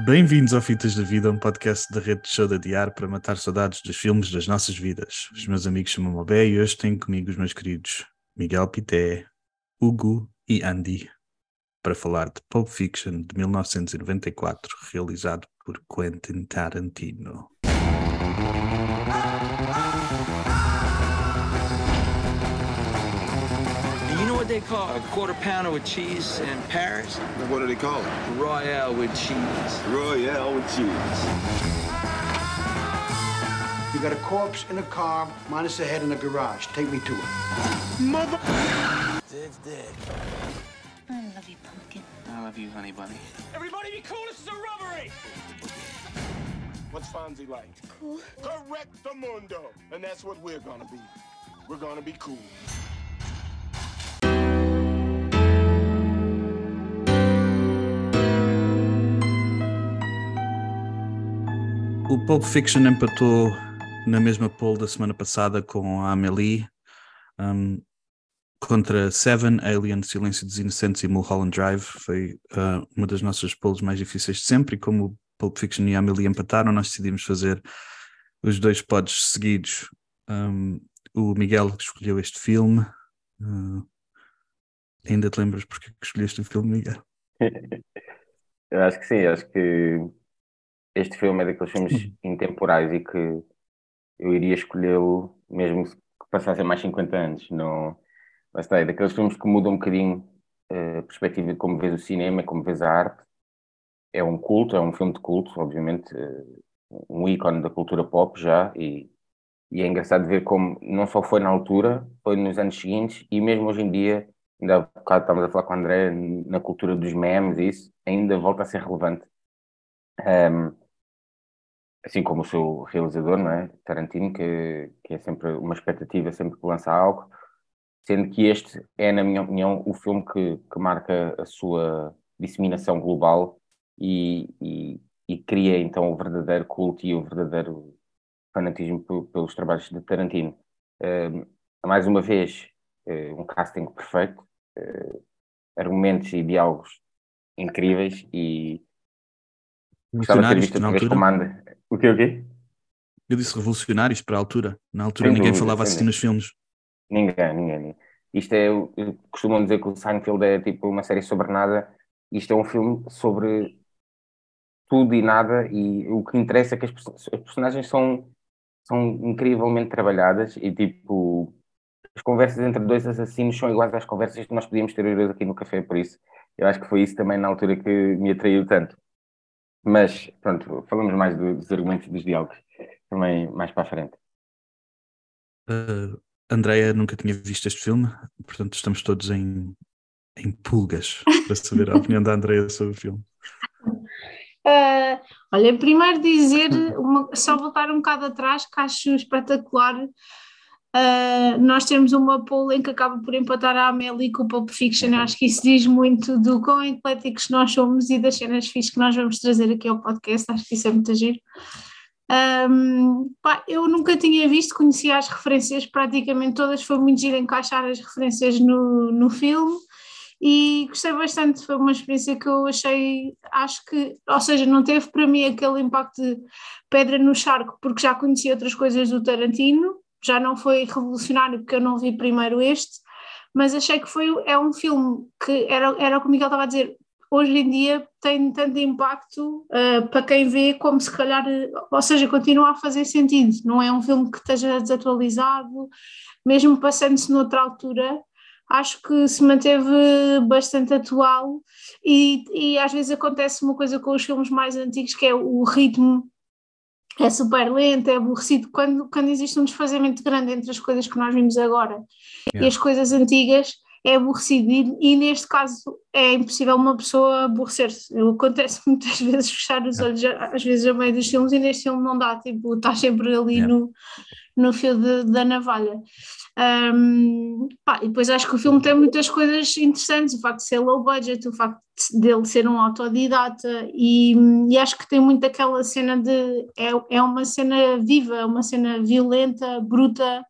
Bem-vindos ao Fitas da Vida, um podcast da rede de show de adiar para matar saudades dos filmes das nossas vidas. Os meus amigos chamam-me Abé e hoje tenho comigo os meus queridos Miguel Pité, Hugo e Andy para falar de Pulp Fiction de 1994, realizado por Quentin Tarantino. They call a quarter pounder with cheese in Paris? What do they call it? Royale with cheese. Royale with cheese. You got a corpse in a car, minus the head in a garage. Take me to it. Dead's dead. I love you, pumpkin. I love you, honey bunny. Everybody be cool, this is a robbery! What's Fonzie like? Cool. Correct the mundo. And that's what we're gonna be. We're gonna be cool. O Pulp Fiction empatou na mesma pole da semana passada com a Amélie um, contra Seven, Alien, Silêncio dos Inocentes e Mulholland Drive. Foi uh, uma das nossas poles mais difíceis de sempre e como o Pulp Fiction e a Amélie empataram, nós decidimos fazer os dois pods seguidos. Um, o Miguel escolheu este filme. Uh, ainda te lembras porque que escolheste o filme, Miguel? Eu acho que sim, acho que este filme é daqueles filmes intemporais e que eu iria escolhê-lo mesmo que passassem mais 50 anos. Não, lá está, é daqueles filmes que mudam um bocadinho eh, a perspectiva de como vês o cinema, como vês a arte. É um culto, é um filme de culto, obviamente, eh, um ícone da cultura pop já, e, e é engraçado ver como não só foi na altura, foi nos anos seguintes, e mesmo hoje em dia, ainda há bocado estávamos a falar com o André, na cultura dos memes e isso, ainda volta a ser relevante. Um, assim como o seu realizador, não é? Tarantino, que, que é sempre uma expectativa sempre que lança algo, sendo que este é, na minha opinião, o filme que, que marca a sua disseminação global e, e, e cria então o verdadeiro culto e o verdadeiro fanatismo pe- pelos trabalhos de Tarantino. Um, mais uma vez, eh, um casting perfeito, eh, argumentos e diálogos incríveis e gostava de ter visto outra vez. O quê, o quê? Eu disse revolucionários para a altura. Na altura Sem ninguém dúvida, falava assim nos filmes. Ninguém, ninguém. ninguém. Isto é, costumam dizer que o Seinfeld é tipo uma série sobre nada. Isto é um filme sobre tudo e nada e o que interessa é que as, as personagens são, são incrivelmente trabalhadas e tipo as conversas entre dois assassinos são iguais às conversas que nós podíamos ter hoje aqui no café, por isso eu acho que foi isso também na altura que me atraiu tanto. Mas pronto, falamos mais do- dos argumentos e dos diálogos também mais para a frente. Uh, Andreia nunca tinha visto este filme, portanto estamos todos em, em pulgas para saber a opinião da Andreia sobre o filme. Ah, olha, primeiro dizer, uma- só voltar um bocado atrás, que acho espetacular. Ah, nós temos uma poll em que acaba por empatar a Amélie com o Pulp Fiction. Eu Acho que isso diz muito do quão ecléticos nós somos e das cenas fixas que nós vamos trazer aqui ao podcast. Acho que isso é muito giro. Ahm, pá, eu nunca tinha visto, conhecia as referências praticamente todas, foi muito giro encaixar as referências no, no filme e gostei bastante, foi uma experiência que eu achei, acho que, ou seja, não teve para mim aquele impacto de pedra no charco, porque já conhecia outras coisas do Tarantino, já não foi revolucionário porque eu não vi primeiro este, mas achei que foi, é um filme que era, era o que o Miguel estava a dizer, hoje em dia tem tanto impacto uh, para quem vê como se calhar, ou seja, continua a fazer sentido, não é um filme que esteja desatualizado, mesmo passando-se noutra altura, acho que se manteve bastante atual e, e às vezes acontece uma coisa com os filmes mais antigos que é o ritmo é super lento, é aborrecido, quando, quando existe um desfazamento grande entre as coisas que nós vimos agora e Yeah. as coisas antigas, é aborrecido e, e neste caso é impossível uma pessoa aborrecer-se. Acontece muitas vezes fechar os olhos, às vezes a meio dos filmes, e neste filme não dá, tipo, estás sempre ali Yeah. no, no fio de- da navalha. Um, pá, e depois acho que o filme tem muitas coisas interessantes, o facto de ser low budget, o facto de- dele ser um autodidata, e, e acho que tem muito aquela cena de. É, é uma cena viva, é uma cena violenta, bruta,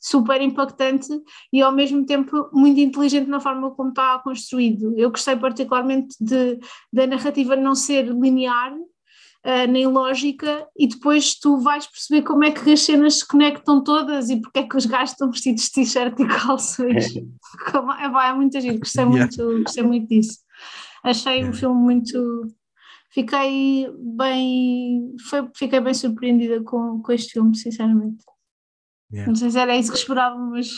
super impactante e ao mesmo tempo muito inteligente na forma como está construído. Eu gostei particularmente de, da narrativa não ser linear, uh, nem lógica, e depois tu vais perceber como é que as cenas se conectam todas e porque é que os gajos estão vestidos de t-shirt e calções. É, vai, é muito giro, gostei, Yeah. muito, gostei muito disso. Achei o Yeah. filme muito. Fiquei bem, foi, fiquei bem surpreendida com, com este filme, sinceramente. Yeah. Não sei se era isso que esperava, mas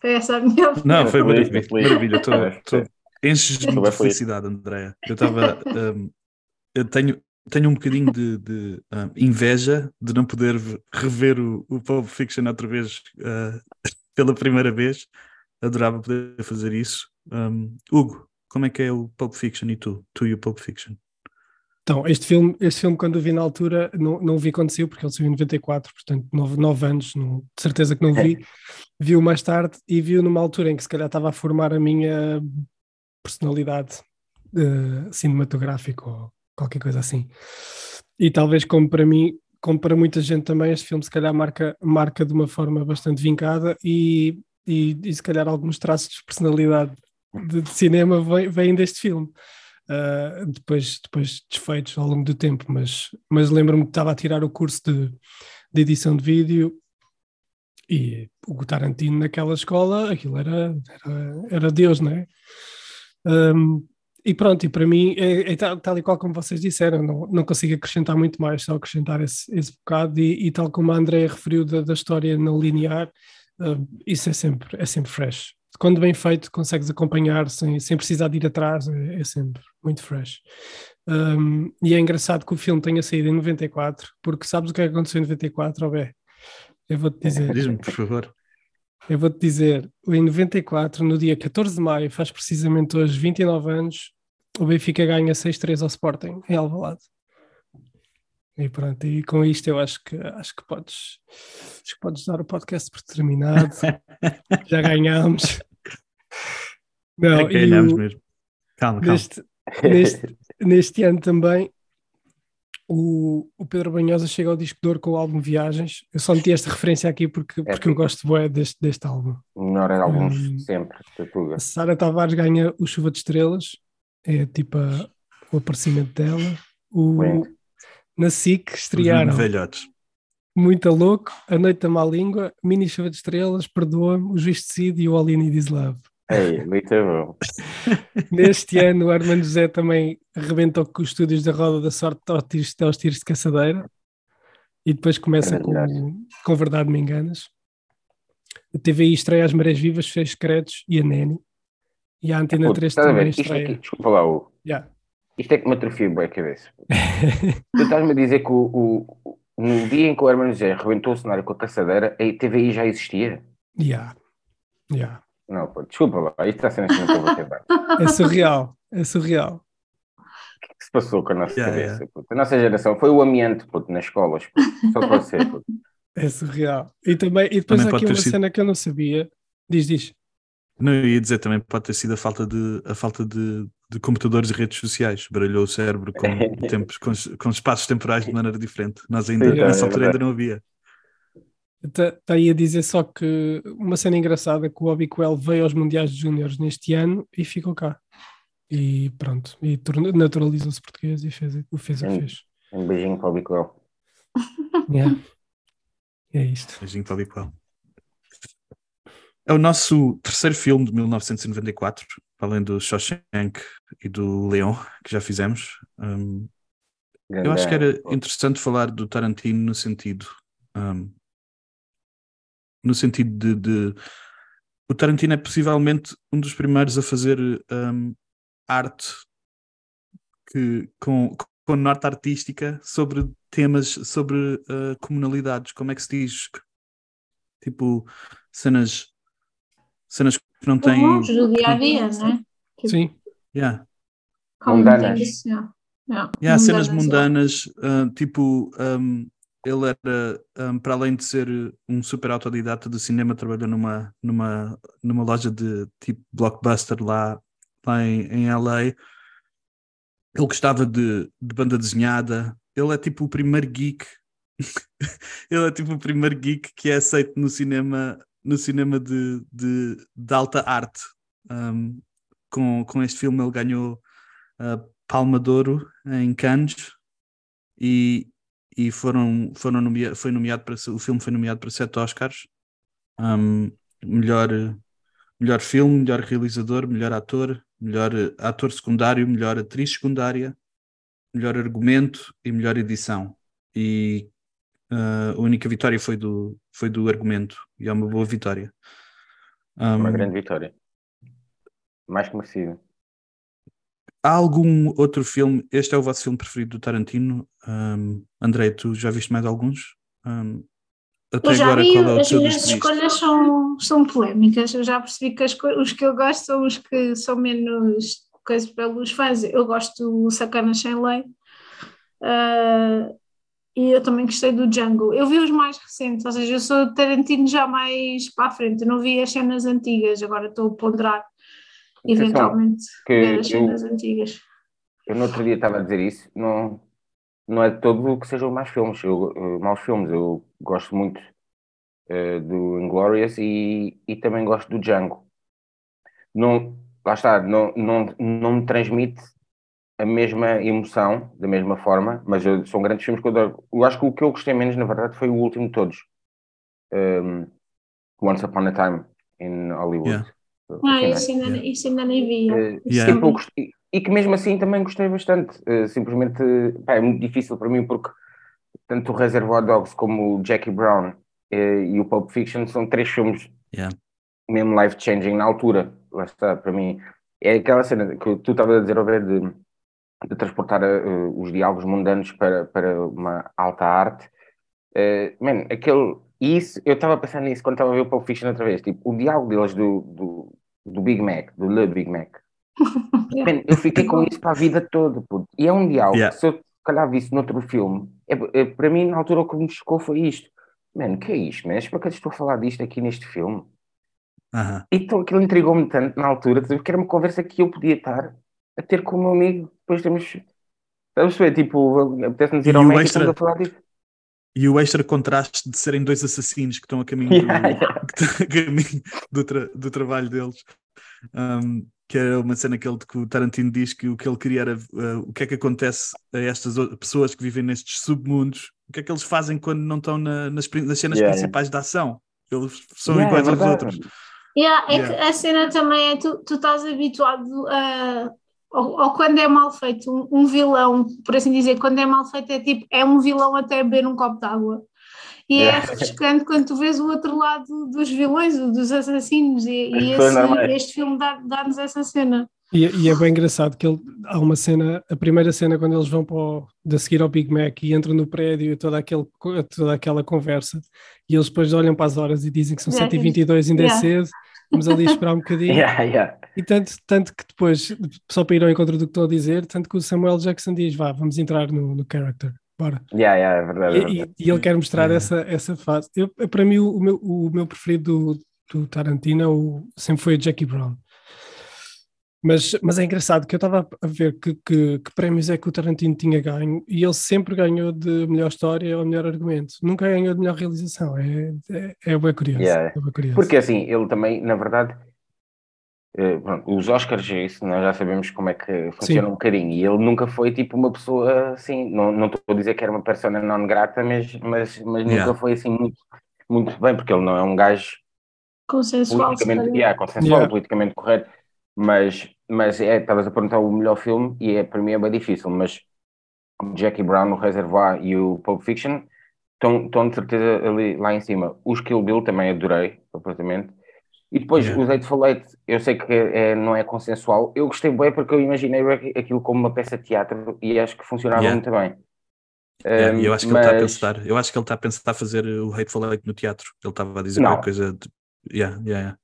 foi essa a minha opinião. Não, foi maravilha. maravilha. Tô, tô, enches-me de felicidade, Andréa. Eu estava. um, eu tenho, tenho um bocadinho de, de, um, inveja de não poder rever o, o Pulp Fiction outra vez uh, pela primeira vez. Adorava poder fazer isso. Um, Hugo, como é que é o Pulp Fiction e tu? Tu e o Pulp Fiction? Então, este filme, este filme quando o vi na altura, não, não o vi quando saiu, porque ele saiu em 94, portanto, nove, nove anos, não, de certeza que não vi. Vi-o mais tarde e vi-o numa altura em que se calhar estava a formar a minha personalidade eh, cinematográfica ou qualquer coisa assim. E talvez como para mim, como para muita gente também, este filme se calhar marca, marca de uma forma bastante vincada e, e, e se calhar alguns traços de personalidade de, de cinema vêm, deste filme. Uh, depois, depois desfeitos ao longo do tempo, mas, mas lembro-me que estava a tirar o curso de, de edição de vídeo e o Tarantino naquela escola, aquilo era, era, era Deus, não é? Um, e pronto, e para mim, é, é tal, tal e qual como vocês disseram, não, não consigo acrescentar muito mais, só acrescentar esse, esse bocado, e, e tal como a Andrea referiu da, da história não linear, uh, isso é sempre, é sempre fresh. Quando bem feito, consegues acompanhar sem, sem precisar de ir atrás, é, é sempre muito fresh. Um, e é engraçado que o filme tenha saído em 94, porque sabes o que é aconteceu em 94, Robé? Eu vou-te dizer. Diz-me, por favor. Eu vou-te dizer, em 94, no dia 14 de maio, faz precisamente hoje 29 anos, o Benfica ganha 6-3 ao Sporting, em Alvalade. E pronto, e com isto eu acho que acho que podes, acho que podes dar o podcast por terminado. Já ganhámos. Não, É e o- mesmo. Calma, calma. neste, neste, neste ano também o, o Pedro Banhosa chega ao disco de ouro com o álbum Viagens. Eu só meti esta referência aqui porque, porque eu gosto bué deste, deste álbum. Melhor era alguns Hum. sempre. A Sara Tavares ganha o Chuva de Estrelas, é tipo a- o aparecimento dela. O, Lindo. na SIC estrearam velhotes. Muito Louco, A Noite da Má Língua, Mini Chuva de Estrelas, Perdoa-me, O Juiz Decide e o All You Need Is Love. Ei, muito bom. Neste ano, o Armando José também arrebentou com os estúdios da Roda da Sorte aos tiros, aos tiros de caçadeira e depois começa com, com Verdade Me Enganas. A TVI estreia As Marés Vivas, Fez Credos e a Neni. E a Antena Puto, 3 estás a ver? também Isto estreia. aqui, desculpa lá, Hugo. Yeah. Isto é que me atrofia bem a cabeça. tu estás-me a dizer que o, o- o- no dia em que o Hermano José arrebentou o cenário com a caçadeira, a TVI já existia? Yeah. Yeah. Não, pô, desculpa lá, isto está sendo assim que eu vou. O É surreal, é surreal. que se passou com a nossa Yeah, cabeça? yeah. puto? A nossa geração foi o amiante puto, nas escolas, puto. só pode ser. puto. É surreal. E, também, e depois Também há aqui uma sido- cena que eu não sabia. Diz, diz. Não, eu ia dizer também pode ter sido a falta de, a falta de, de computadores e redes sociais. Baralhou o cérebro com, tempos, com, com espaços temporais de maneira diferente. Nós ainda, Sim, nessa é altura ainda não havia. Está tá aí a dizer só que uma cena engraçada é que o Obiquel veio aos Mundiais de Júniores neste ano e ficou cá. E pronto, e naturalizou-se português e fez o fez o que fez. Um beijinho para o Bicoel. Yeah. É isto. Beijinho para o Bicoel. É o nosso terceiro filme de 1994, além do Shawshank e do Leon, que já fizemos. Um, eu acho que era interessante falar do Tarantino no sentido. um, no sentido de, de- O Tarantino é possivelmente um dos primeiros a fazer um, arte que, com, com norte artística sobre temas, sobre uh, comunalidades. Como é que se diz? Tipo, cenas. Cenas que não têm. Comuns do dia a dia, não é? Sim, Yeah. Como Mundanas. Yeah. Yeah, cenas Mundanas, mundanas, ah, tipo, um, ele era, um, para além de ser um super autodidata do cinema, trabalhou numa, numa, numa loja de tipo blockbuster lá, lá em, em LA. Ele gostava de, de banda desenhada. Ele é tipo o primeiro geek. ele é tipo o primeiro geek que é aceito no cinema no cinema de, de, de alta arte. Um, com, com este filme ele ganhou a Palma de Ouro em Cannes e, e foram, foram nomea, foi nomeado para o filme foi nomeado para sete Oscars um, melhor melhor filme, melhor realizador, melhor ator, melhor ator secundário, melhor atriz secundária, melhor argumento e melhor edição. E uh, a única vitória foi do, foi do argumento, e é uma boa vitória. Um, uma grande vitória. Mais que merecido. Há algum outro filme? Este é o vosso filme preferido do Tarantino? Um, André, tu já viste mais alguns? Um, até eu já agora, vi, qual é as minhas escolhas são, são polémicas. Eu já percebi que as, os que eu gosto são os que são menos coisas pelos fãs. Eu gosto do Sacana Sem Lei. Uh, e eu também gostei do Django. Eu vi os mais recentes, ou seja, eu sou Tarantino já mais para a frente. Eu não vi as cenas antigas, agora estou a ponderar eventualmente ver as cenas eu, antigas. Eu no outro dia estava a dizer isso, não, não é todo o que sejam maus filmes, eu, uh, maus filmes. Eu gosto muito uh, do Inglorious e, e também gosto do Django. Não, lá está, não, não, não me transmite a mesma emoção, da mesma forma, mas eu, são grandes filmes que eu adoro. Eu acho que o que eu gostei menos, na verdade, foi o último de todos. Um, Once Upon a Time in Hollywood. Yeah. Ah, isso ainda, yeah. isso ainda nem vi. Uh, yeah. e, gostei, e, que mesmo assim também gostei bastante. Uh, simplesmente pá, é muito difícil para mim porque tanto o Reservoir Dogs como o Jackie Brown uh, e o Pulp Fiction são três filmes yeah. mesmo life-changing na altura. Lá está, para mim. É aquela cena que tu estavas a dizer, ao ver de, de transportar uh, os diálogos mundanos para, para uma alta arte. Uh, man, aquele isso, eu estava pensando nisso quando estava a ver o Pulp Fiction outra vez. Tipo, o diálogo deles do, do, do Big Mac, do Le Big Mac. Eu fiquei com isso para a vida toda. Puto. E é um diálogo yeah. se eu se calhar visse noutro filme, é, é, para mim, na altura, o que me chocou foi isto. Mano, que é isto, man? Para que estou a falar disto aqui neste filme? Uh -huh. Então aquilo intrigou-me tanto na altura, porque era uma conversa que eu podia estar a ter com o meu amigo. Depois temos. Estamos a ver, tipo, apetece-nos ir ao médico extra... e a falar disso. E o extra contraste de serem dois assassinos que estão a caminho, yeah, do, yeah. a caminho do, tra do, trabalho deles. Um, que é uma cena que, ele, que o Tarantino diz que o que ele queria era uh, o que é que acontece a estas pessoas que vivem nestes submundos, o que é que eles fazem quando não estão na, nas, nas, cenas yeah, principais da ação. Eles são iguais é aos outros. Yeah, é que a cena também é tu, tu estás habituado a ou, ou, quando é mal feito, um, um, vilão, por assim dizer, quando é mal feito é tipo, é um vilão até beber um copo d'água. E é, é refrescante quando tu vês o outro lado dos vilões, dos assassinos, e, e esse, este filme dá-nos dá essa cena. E, e, é bem engraçado que ele, há uma cena, a primeira cena quando eles vão para o, de seguir ao Big Mac e entram no prédio e toda, aquele, toda aquela conversa, e eles depois olham para as horas e dizem que são yeah, 7h22, ainda yeah. é cedo, vamos ali esperar um bocadinho. Yeah, yeah. E tanto, tanto que depois, só para ir ao encontro do que estou a dizer, tanto que o Samuel Jackson diz: vá, vamos entrar no, no character. Bora. Yeah, yeah, é verdade, é verdade. E, e, ele quer mostrar essa, essa fase. Eu, para mim, o, meu, o meu preferido do, do Tarantino é o, sempre foi o Jackie Brown. Mas, mas é engraçado que eu estava a ver que, que, que, prémios é que o Tarantino tinha ganho e ele sempre ganhou de melhor história ou melhor argumento. Nunca ganhou de melhor realização. É, é, é bem curioso. Yeah. É bem curioso. Porque assim, ele também, na verdade, pronto, os Oscars, é isso nós já sabemos como é que funciona Sim. um bocadinho. E ele nunca foi tipo uma pessoa assim, não, não estou a dizer que era uma persona não grata, mas, mas, mas yeah. nunca foi assim muito, muito bem, porque ele não é um gajo consensual, politicamente, yeah, consensual yeah. politicamente correto mas, mas é, estavas a perguntar o melhor filme e é, para mim é bem difícil, mas Jackie Brown, o Reservoir e o Pulp Fiction estão, estão de certeza ali lá em cima. Os Kill Bill também adorei completamente. E depois yeah. os Eightful Eight, eu sei que é, não é consensual. Eu gostei bem porque eu imaginei aquilo como uma peça de teatro e acho que funcionava yeah. muito bem. Um, eu acho que mas... ele está a pensar, eu acho que ele está a pensar fazer o Hateful Eight no teatro. Ele estava a dizer não. qualquer coisa de yeah, yeah,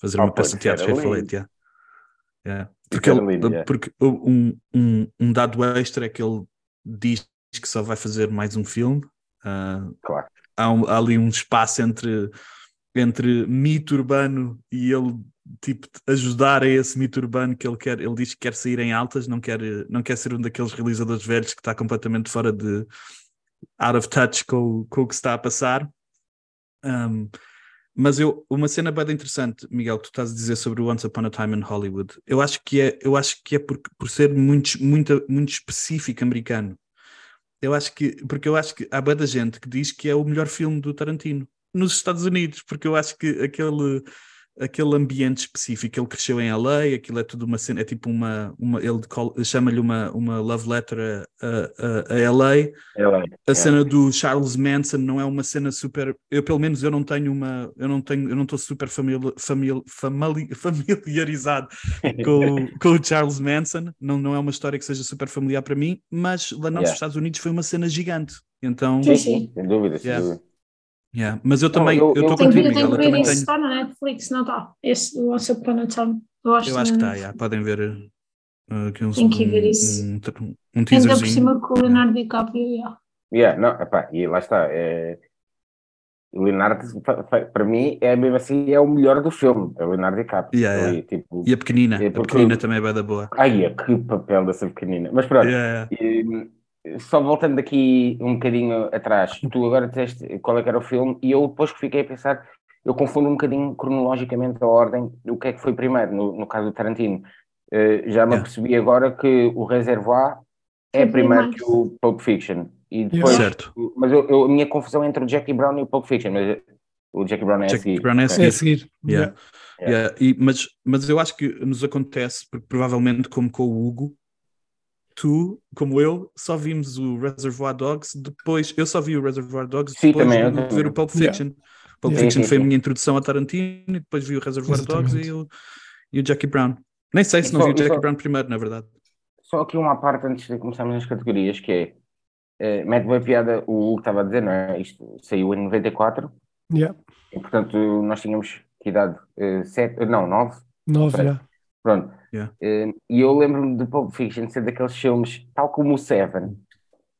fazer oh, uma peça de teatro, Hateful Eight. Porque, ele, lindo, porque um, um, um, dado extra é que ele diz que só vai fazer mais um filme. Uh, claro. há, há, ali um espaço entre, entre mito urbano e ele tipo ajudar a esse mito urbano que ele quer. Ele diz que quer sair em altas, não quer, não quer ser um daqueles realizadores velhos que está completamente fora de out of touch com, com o que está a passar. Um, mas eu, uma cena bem interessante, Miguel, que tu estás a dizer sobre o Once Upon a Time in Hollywood, eu acho que é, eu acho que é por, por ser muito, muito, muito específico americano. Eu acho que, porque eu acho que há da gente que diz que é o melhor filme do Tarantino nos Estados Unidos, porque eu acho que aquele aquele ambiente específico. Ele cresceu em LA, aquilo é tudo uma cena, é tipo uma, uma ele chama-lhe uma, uma love letter a, a, a LA. LA. A cena do Charles Manson não é uma cena super, eu pelo menos eu não tenho uma, eu não tenho, eu não estou super famili, famili, famili, familiarizado com, com o Charles Manson, não, não é uma história que seja super familiar para mim, mas lá nos yeah. Estados Unidos foi uma cena gigante. Então, sim, sim, sem dúvida, sem yeah. dúvida. Yeah. Mas eu também, eu estou contigo, Miguel. Eu tenho. Está na Netflix, não está? Esse do Once Upon a Time. Eu acho, eu acho que está, yeah. podem ver uh, aqui um, Tem que ver isso. Um, um, um teaserzinho. Ainda por cima com o Leonardo DiCaprio, yeah. Yeah, não, epá, e lá está. É... O Leonardo, para mim, é mesmo assim, é o melhor do filme, é o Leonardo DiCaprio. Yeah, yeah. tipo, e a pequenina, é porque... a pequenina também é bem da boa. Ai, é, que papel dessa pequenina. Mas pronto, yeah, e, só voltando aqui um bocadinho atrás, tu agora disseste qual é que era o filme, e eu depois que fiquei a pensar, eu confundo um bocadinho cronologicamente a ordem do que é que foi primeiro, no, no caso do Tarantino. Uh, já me yeah. percebi agora que o Reservoir é primeiro que o Pulp Fiction. E depois, certo. Mas eu, eu, a minha confusão é entre o Jackie Brown e o Pulp Fiction, mas o Jackie Brown é Jackie a seguir. Brown é a seguir. É a seguir. Yeah. Yeah. Yeah. E, mas, mas eu acho que nos acontece, porque provavelmente como com o Hugo, tu, como eu, só vimos o Reservoir Dogs depois. Eu só vi o Reservoir Dogs sim, depois também, de ver o Pulp Fiction. Yeah. Pulp yeah. Fiction foi a minha introdução a Tarantino e depois vi o Reservoir Exatamente. Dogs e o, e o Jackie Brown. Nem sei se não só, vi o Jackie só, Brown primeiro, na verdade. Só aqui uma parte antes de começarmos nas categorias, que é uh, mete uma piada, o Hugo estava a dizer, não é? Isto saiu em 94. Yeah. E portanto nós tínhamos que idade? Uh, sete, não, nove. Nove, já. Pronto. Yeah. Uh, e eu lembro-me do Pulp Fiction ser daqueles filmes, tal como o Seven,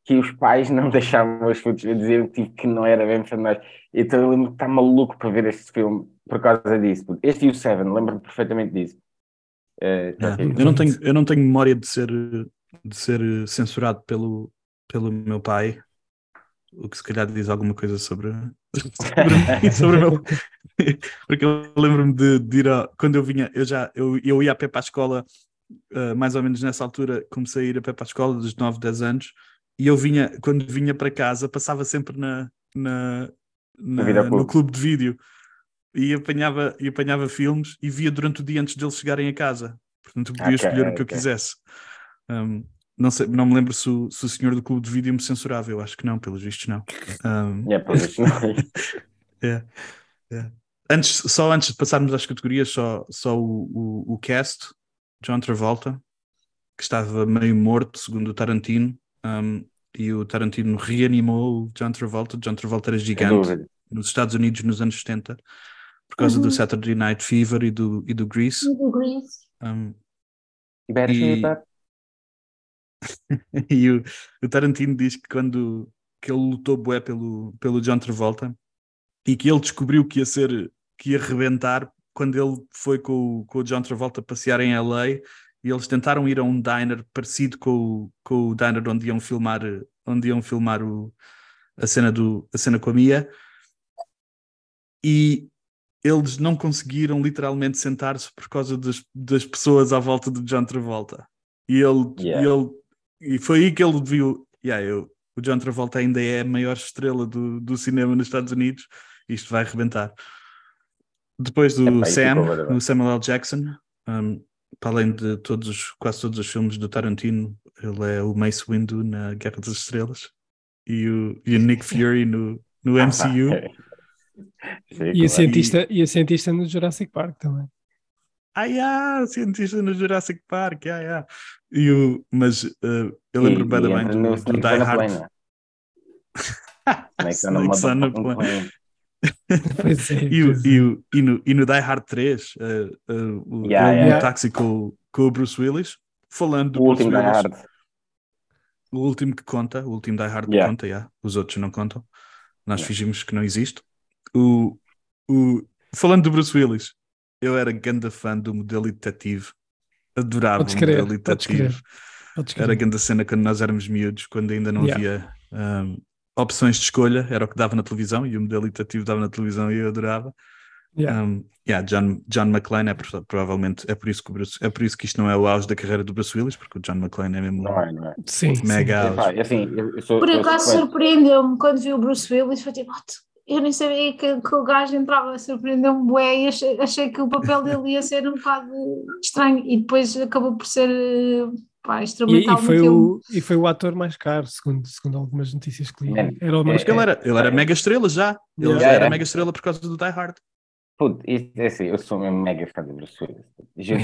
que os pais não deixavam os filhos dizer tipo, que não era bem para nós. Então eu lembro-me que está maluco para ver este filme por causa disso. Este e o Seven, lembro-me perfeitamente disso. Uh, yeah. eu, não tenho, eu não tenho memória de ser, de ser censurado pelo, pelo meu pai, o que se calhar diz alguma coisa sobre, sobre, sobre o meu, porque eu lembro-me de, de, ir a, quando eu vinha, eu já eu, eu ia a pé para a escola, uh, mais ou menos nessa altura, comecei a ir a pé para a escola dos 9, 10 anos, e eu vinha, quando vinha para casa, passava sempre na, na, na no clube de vídeo e apanhava, e apanhava filmes e via durante o dia antes deles chegarem a casa. Portanto, podia okay, escolher okay. o que eu quisesse. Um, não, sei, não me lembro se o, se o senhor do clube de vídeo me censurava, eu acho que não, pelos vistos não. Um... É, pelos vistos não. é, é. Antes, só antes de passarmos às categorias, só, só o, o, o cast, John Travolta, que estava meio morto, segundo o Tarantino, um, e o Tarantino reanimou o John Travolta. John Travolta era gigante nos Estados Unidos nos anos 70, por causa uhum. do Saturday Night Fever e do, e do Grease. E do Grease. Um, e, e o, o, Tarantino diz que quando que ele lutou bué pelo, pelo John Travolta e que ele descobriu que ia ser que ia rebentar quando ele foi com, com o John Travolta passear em LA e eles tentaram ir a um diner parecido com o, com o diner onde iam filmar, onde iam filmar o, a, cena do, a cena com a Mia e eles não conseguiram literalmente sentar-se por causa das, das pessoas à volta do John Travolta e ele, yeah. e, ele e foi aí que ele viu yeah, eu, o John Travolta ainda é a maior estrela do, do cinema nos Estados Unidos isto vai arrebentar depois do Sam, o Samuel L. Jackson, um, para além de todos os, quase todos os filmes do Tarantino, ele é o Mace Windu na Guerra das Estrelas e o, e o Nick Fury no, no MCU. e, a cientista, e a cientista no Jurassic Park também. Ah, yeah, cientista no Jurassic Park, yeah, yeah. E o, mas uh, eu lembro bem, bem do, do Die Hard. Snake Sun no plane. Pois é, e, o, e, o, e, no, e no Die Hard 3, uh, uh, o, yeah, ele yeah. no táxi com, com o Bruce Willis, falando do o Bruce último Die Willis, Hard. o último que conta, o último Die Hard Yeah. que conta, yeah. os outros não contam, nós fingimos que não existe. O, o, falando do Bruce Willis, eu era grande fã do modelo detetive, adorava Podes o crer, modelo podes crer. Podes crer. Era grande cena quando nós éramos miúdos, quando ainda não Yeah. havia um, opções de escolha, era o que dava na televisão e o modelo itativo dava na televisão e eu adorava. Yeah. Um, yeah, John, John McClane é pro- provavelmente é por isso que o Bruce, é por isso que isto não é o auge da carreira do Bruce Willis, porque o John McClane é mesmo Não é, não é? Sim, sim. mega auge. Epá, assim, eu, eu sou, Por acaso surpreendeu-me quando vi o Bruce Willis, foi tipo, "What? Eu nem sabia que, que o gajo entrava, surpreendeu-me bué e achei, achei que o papel dele ia ser um bocado estranho e depois acabou por ser eh, pá, E, instrumental e foi no filme. o, e foi o ator mais caro, segundo, segundo algumas notícias que li. Man, Era o mais é- Ele caro. era, ele era mega estrela já. Ele Yeah. já era mega estrela por causa do Die Hard. Puto, isto é assim, eu sou mesmo mega fã de Bruce Willis.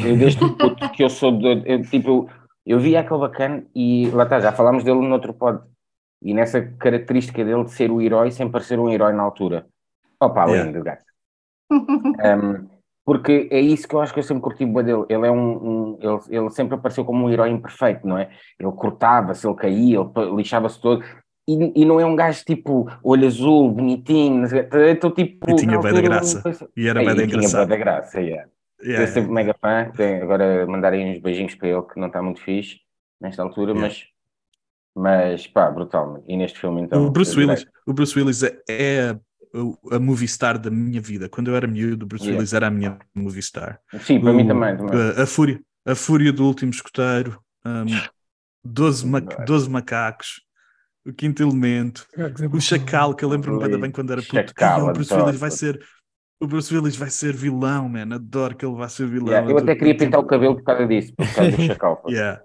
Eu, eu desde o puto que eu sou doido, eu, tipo, eu, eu vi aquele bacana e lá está, já falámos dele no outro pod. E nessa característica dele de ser o herói sem parecer um herói na altura. Opa, Yeah. lindo, gato. Um, porque é isso que eu acho que eu sempre curti bué dele. Ele é um, um- ele, ele sempre apareceu como um herói imperfeito, não é? Ele cortava-se, ele caía, ele lixava-se todo. E, e não é um gajo tipo olho azul, bonitinho, o então tipo. E tinha altura, graça. E era bem tinha engraçado. da graça, yeah. Yeah, Eu sempre mega fã. Agora mandarem uns beijinhos para ele que não está muito fixe nesta altura, Yeah. mas, mas pá, brutal. E neste filme então. o Bruce Willis, o Bruce Willis é, é a, movie star da minha vida. Quando eu era miúdo, o Bruce Yeah. Willis era a minha movie star. Sim, para mim O- também. também. A, a fúria, a fúria do último escoteiro, um, 12, ma Right. 12 macacos, o quinto elemento, o chacal, que eu lembro-me bem, bem quando era puto. Chacal, o Bruce. Willis vai ser. O Bruce Willis vai ser vilão, man. Adoro que ele vai ser vilão. Yeah, eu até queria pintar o cabelo por causa disso, por causa do chacal. Yeah.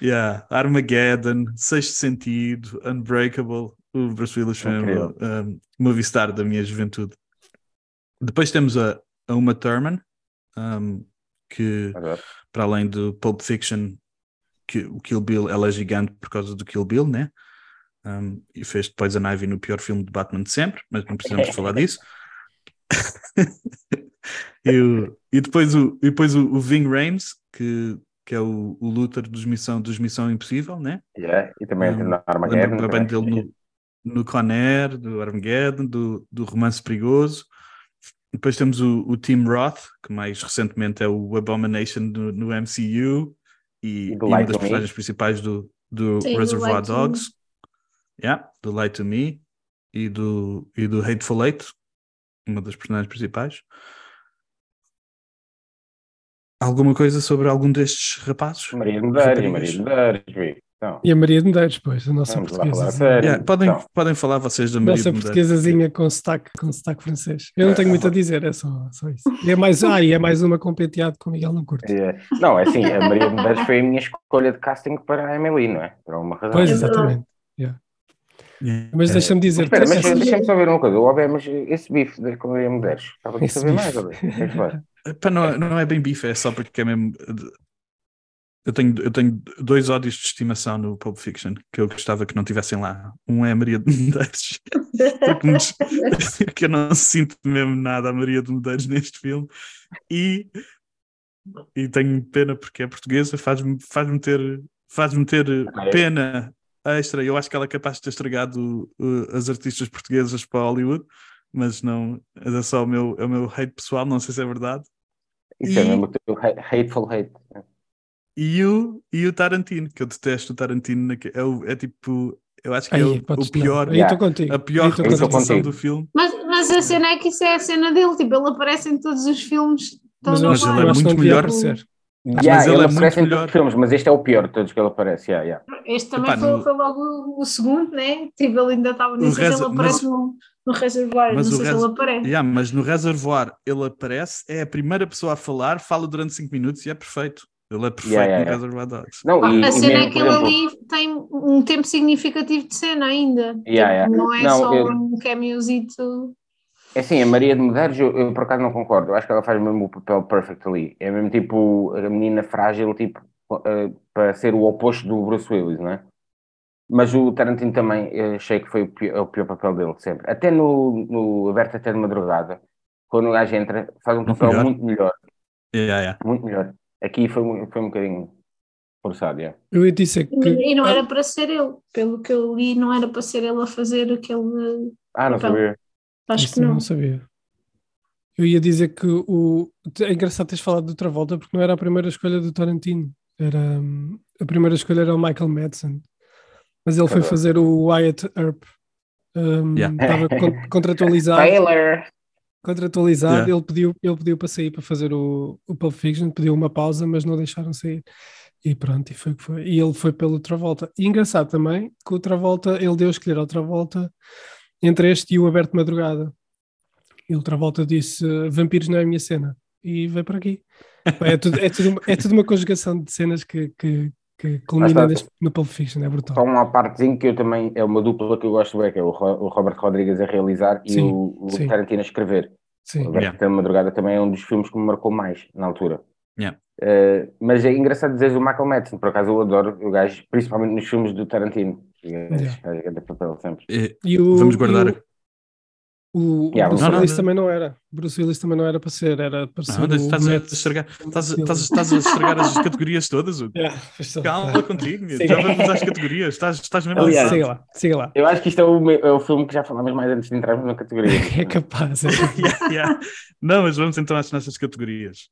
Yeah. Armageddon, Sexto Sentido, Unbreakable. O Bruce Willis foi um, movie star da minha juventude. Depois temos a, a Uma Thurman, um, que para além do Pulp Fiction, que o Kill Bill ela é gigante por causa do Kill Bill, né? Um, e fez depois a Ivy no pior filme de Batman de sempre, mas não precisamos falar disso. e, o- e depois o, e depois o, o Ving Rhames, que, que é o, o Luther dos Missão, dos Missão Impossível, né? Yeah, E também Um, na Armageddon. Lembro-me bem também. dele no, no Con Air, do Armageddon, do, do Romance Perigoso. Depois temos o, o Tim Roth, que mais recentemente é o Abomination no, no MCU e, E do e uma das to Me. personagens principais do, do Sim, do Reservoir Me. Dogs. Yeah, do Lie to Me e do, e do Hateful Eight, uma das personagens principais. Alguma coisa sobre algum destes rapazes? Maria de Medeiros? Maria de Medeiros. Então, E a Maria de Medeiros, pois, a nossa portuguesa. sério. Yeah, podem, Então, podem falar vocês da Maria Nossa de Medeiros. portuguesazinha com sotaque, com sotaque francês. Eu não tenho muito a dizer, é só, só isso. E é mais, ah, e é mais uma com penteado com o Miguel não curto. yeah. Não, é assim, a Maria de Medeiros foi a minha escolha de casting para a Emily, não é? Por alguma razão. Pois, É exatamente. Yeah. Yeah. Mas deixa-me dizer, Espera, mas essa- deixa-me só ver uma coisa. O mas esse bife com a Maria de Medeiros, estava a saber bife. mais, Óbvio. O que é? Epá, não, não é bem bife, é só porque é mesmo. Eu tenho, eu tenho dois ódios de estimação no Pulp Fiction que eu gostava que não tivessem lá. Um é a Maria de Medeiros, porque, me que eu não sinto mesmo nada a Maria de Medeiros neste filme, e, e tenho pena porque é portuguesa, faz-me faz ter, faz ter Ok. pena extra. Eu acho que ela é capaz de ter estragado uh, as artistas portuguesas para Hollywood, mas não, é só o meu, é o meu hate pessoal, não sei se é verdade. Isso é E- mesmo o hateful hate. E o, e o Tarantino, que eu detesto o Tarantino, é, o- é tipo, eu acho que é Aí, o, podes- o pior, Yeah. a pior representação do filme. Mas, mas a cena é que isso é a cena dele, tipo, ele aparece em todos os filmes. Mas acho, ele é muito melhor. aparecer. Yeah, mas ele ele é aparece muito em todos melhor. os filmes, mas este é o pior de todos que ele aparece. Yeah, yeah. Este também Epá, foi, no- foi logo o segundo, né? Tipo, ele ainda estava, O se Reza- ele aparece mas- no, no Reservoir, não mas sei o se ele aparece. Yeah, mas no Reservoir ele aparece, é a primeira pessoa a falar, fala durante 5 minutos e é perfeito. Ele é perfeito Yeah, yeah, no yeah. Reservoir Dogs. Não, e, a e cena é que ele ali tem um tempo significativo de cena ainda. Yeah, Tipo, yeah. Não é Não, só eu- um cameozito. É assim, a Maria de Medeiros, eu, eu por acaso não concordo. Eu acho que ela faz mesmo o papel perfect ali. É mesmo tipo a menina frágil, tipo, eh, para ser o oposto do Bruce Willis, não é? Mas o Tarantino também eh, achei que foi o pior, o pior papel dele sempre. Até no, no Aberto até de Madrugada, quando o gajo entra, faz um papel melhor. muito melhor. Yeah, yeah. Muito melhor. Aqui foi, um- foi um bocadinho forçado, yeah. Eu ia dizer que. E não era para ser ele. Pelo que eu li, não era para ser ele a fazer aquele. Ah, não Então, sabia. Acho Isso que não. não sabia. Eu ia dizer que o. É engraçado teres falado do Travolta porque não era a primeira escolha do Tarantino. Era, hum, a primeira escolha era o Michael Madsen. Mas ele foi fazer o Wyatt Earp. Hum, Yeah. Estava con- contratualizado. Taylor! contratualizado, Yeah. ele, pediu, ele pediu para sair para fazer o, o Pulp Fiction, pediu uma pausa, mas não deixaram sair. E pronto, e foi o que foi. E ele foi pelo Travolta. E engraçado também que o Travolta, ele deu a escolher ao Travolta entre este e o Aberto Madrugada. E o Travolta disse: Vampiros não é a minha cena. E veio para aqui. É tudo, é tudo, uma- é tudo uma conjugação de cenas que, que, que culmina está. neste- no Pulp Fiction, é brutal. Só uma partezinha que eu também, é uma dupla que eu gosto bem, que é o, o Robert Rodrigues a realizar e Sim, o, o sim. Tarantino a escrever. Sim. O da Madrugada também é um dos filmes que me marcou mais na altura. Yeah. Eh, mas é engraçado dizer o Michael Madsen, por acaso eu adoro o gajo, principalmente nos filmes do Tarantino. O gajo Yeah. faz grande papel sempre. Eh, E o, Vamos guardar. e o, o, o Yeah, Bruce Willis não. também não era. Bruce Willis também não era para ser, era para ser Não, estás a estragar, estás, estás, estás a estragar as categorias todas. Yeah. Calma contigo, já vamos às categorias. Estás, estás mesmo Aliás. Siga lá, siga lá. Eu acho que isto é o, é o filme que já falámos mais antes de entrarmos na categoria. É capaz. é. Yeah, yeah. Não, mas vamos então às nossas categorias.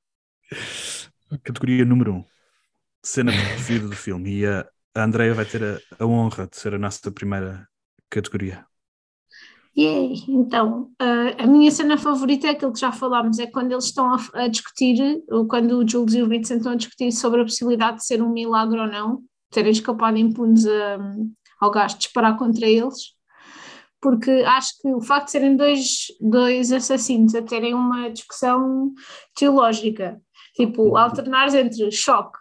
Categoria número 1. Um. Cena preferida do filme. E a, a Andrea vai ter a, a honra de ser a nossa primeira categoria. Yay! Então, ah, a minha cena favorita é aquilo que já falámos, é quando eles estão a, discutir, ou quando o Jules e o Vincent estão a discutir sobre a possibilidade de ser um milagre ou não, terem escapado impunes a- ao de disparar contra eles, porque acho que o facto de serem dois, dois assassinos a terem uma discussão teológica, tipo, alternares entre choque,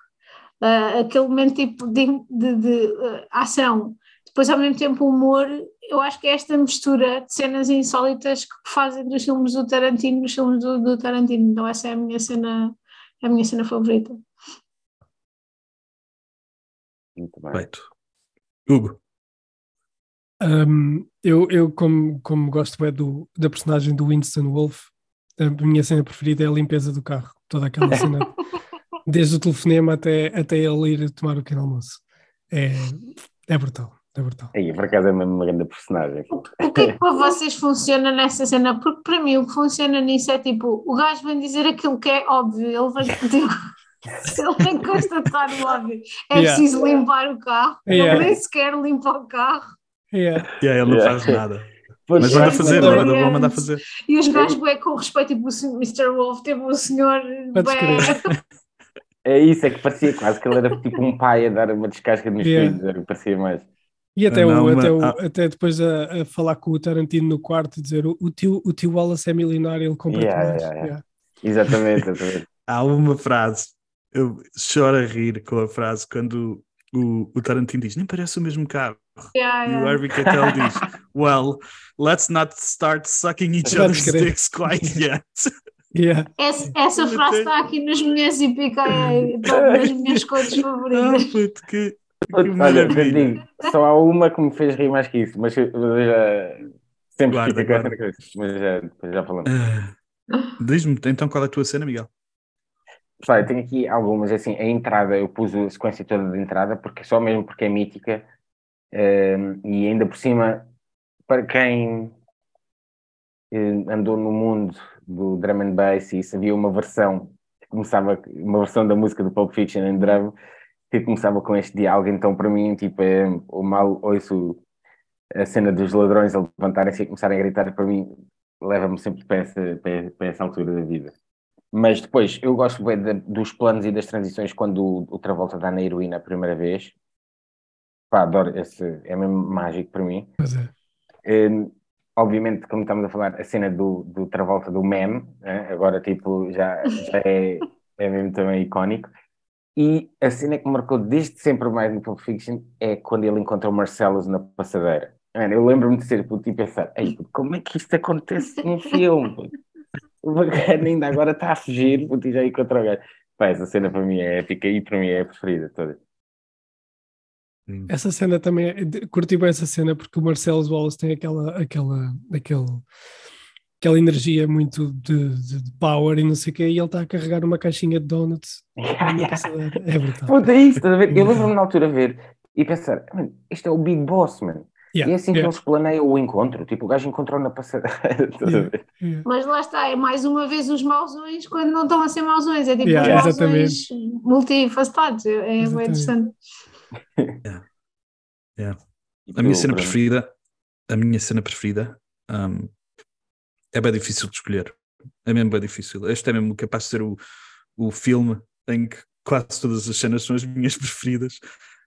ah, aquele momento tipo de, de- de, ah, ação, depois ao mesmo tempo humor, eu acho que é esta mistura de cenas insólitas que fazem dos filmes do Tarantino nos filmes do, do Tarantino, então essa é a minha cena, é a minha cena favorita. Muito bem. Feito. Hugo. Um, eu, eu como, como gosto bem do, da personagem do Winston Wolfe, a minha cena preferida é a limpeza do carro. Toda aquela cena, desde o telefonema até, até ele ir tomar o pequeno almoço. É, é brutal, é brutal. Aí, por acaso é mesmo uma grande personagem. O que é que para vocês funciona nessa cena? Porque para mim o que funciona nisso é tipo, o gajo vem dizer aquilo que é óbvio, ele vem tipo, ele vem constatar o óbvio. É Yeah. preciso limpar o carro, Yeah. ele nem sequer limpa o carro. Yeah. Yeah, ele não Yeah. faz nada. Pois Mas manda é fazer, manda, vou mandar fazer. E os gajos bué com respeito, tipo o Mr. Wolf, teve o senhor. É isso, é que parecia quase que ele era tipo um pai a dar uma descasca nos Yeah. filhos, que parecia mais. E até, Não, o, mas- até, o, ah. até depois a, a falar com o Tarantino no quarto e dizer o, o, tio, o tio Wallace é milionário, ele compra Yeah, mais. yeah, yeah. Yeah. Exatamente, exatamente. Há uma frase, eu choro a rir com a frase quando o, o Tarantino diz: Nem parece o mesmo carro. Yeah, E o yeah. Harvey Keitel diz: Well, let's not start sucking each other's dicks quite yet. Yeah. Essa, essa frase está aqui nas minhas e pica é das minhas cores Ah, favoritas. puto, que, que Olha, digo, só há uma que me fez rir mais que isso, mas eu já sempre Guarda, fica com essa guarda. coisa, mas já, depois já falamos. Ah, Diz-me então qual é a tua cena, Miguel? Pessoal, eu tenho aqui algumas, assim, a entrada, eu pus a sequência toda de entrada, porque só mesmo porque é mítica, ehm, e ainda por cima, para quem eh, andou no mundo do drum and bass, e havia uma versão, que começava, uma versão da música do Pulp Fiction em drum, que começava com este diálogo, então para mim, tipo, é, o mal ouço a cena dos ladrões a levantarem-se e começarem a gritar, para mim, leva-me sempre para essa, para, essa altura da vida. Mas depois, eu gosto bem de- dos planos e das transições quando o, o Travolta dá na heroína a primeira vez. Pá, adoro esse, é mesmo mágico para mim. Pois é. Eh, obviamente, como estamos a falar, a cena do, do Travolta do meme, né? agora tipo, já, já é, é mesmo também icónico. E a cena que me marcou desde sempre mais no Pulp Fiction é quando ele encontra o Marcellus na passadeira. Mano, eu lembro-me de ser puto e pensar, Ei, como é que isto acontece num filme? puto? O bacana ainda agora está a fugir, puto, e já encontra o gajo. Pá, essa cena para mim é épica e para mim é a preferida toda. Essa cena também, é- curti bem essa cena porque o Marcelo Wallace tem aquela, aquela, aquele, aquela energia muito de, de- de power e não sei o quê, e ele está a carregar uma caixinha de donuts na passadeira. É brutal. Puta, é isso, estás a ver? Eu lembro-me na altura ver e pensar, "Mano, isto é o Big Boss, mano. Yeah, e é assim que yeah, eles planeiam o encontro. Tipo, o gajo encontrou na passadeira. estás a yeah, yeah. Mas lá está, é mais uma vez os mauzões quando não estão a ser mauzões, é tipo Yeah, os mauzões multifacetados, é, é bem Exatamente. interessante. A minha cena preferida, a minha cena preferida, hum, é bem difícil de escolher, é mesmo bem difícil. Este é mesmo capaz de ser o, o filme em que quase todas as cenas são as minhas preferidas,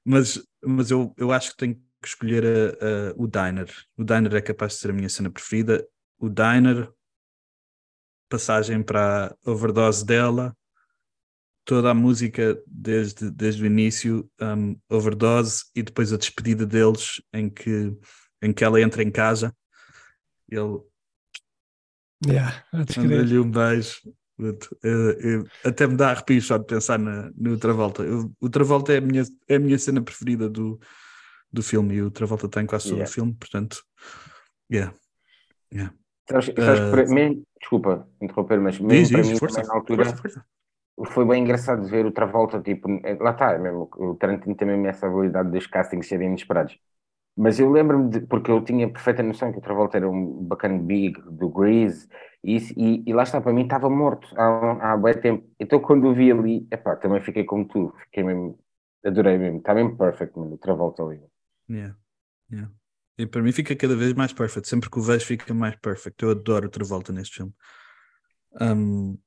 mas, mas eu, eu acho que tenho que escolher a, a, o Diner. O Diner é capaz de ser a minha cena preferida. O Diner, passagem para a overdose dela, toda a música desde, desde o início, um, overdose, e depois a despedida deles, em que, em que ela entra em casa, ele Yeah, manda-lhe um beijo. Eu- eu- até me dá arrepio só de pensar na, no Travolta. Eu- o Travolta é a minha, é a minha cena preferida do, do filme e o Travolta tem quase todo Yeah. o filme, portanto, yeah. yeah. Sabes, sabes que para- mesmo, desculpa interromper, mas mesmo Diz, para diz, mim força, também na altura força, força. foi bem engraçado ver o Travolta, tipo, é- lá está, é mesmo, o Tarantino tem mesmo essa habilidade dos castings serem inesperados. Mas eu lembro-me, de, porque eu tinha perfeita noção que o Travolta era um bacana big do Grease, e, e, e lá está, para mim estava morto há, há bem tempo. Então quando o vi ali, epá, também fiquei como tu, fiquei mesmo, adorei mesmo, está mesmo perfect, mano, o Travolta ali. Yeah, yeah. E para mim fica cada vez mais perfect. Sempre que o vejo fica mais perfect. Eu adoro o Travolta neste filme. Um,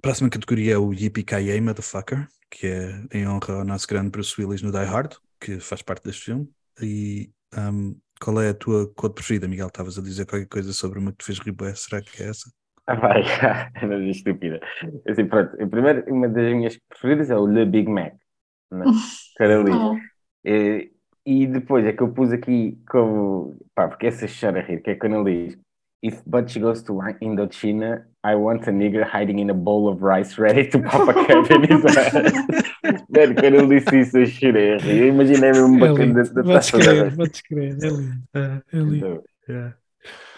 próxima categoria é o Yippee Motherfucker, que é em honra ao nosso grande Bruce Willis no Die Hard, que faz parte deste filme. E um, qual é a tua cor preferida, Miguel? Estavas a dizer qualquer coisa sobre uma que te fez rir bué. Será que é essa? Ah, vai, mas é estúpida. Assim, pronto, primeiro, uma das minhas preferidas é o Le Big Mac, né? Oh, E, e depois é que eu pus aqui como, pá, porque essa chora a rir, que é quando ele diz If Butch goes to Indochina, I want a nigger hiding in a bowl of rice ready to pop a cap in his ass. Mano, quando ele disse isso, eu chorei. Eu imaginei mesmo É bacana da, da taça da crer, vez. podes crer, é lindo. É, é lindo. Então, Yeah.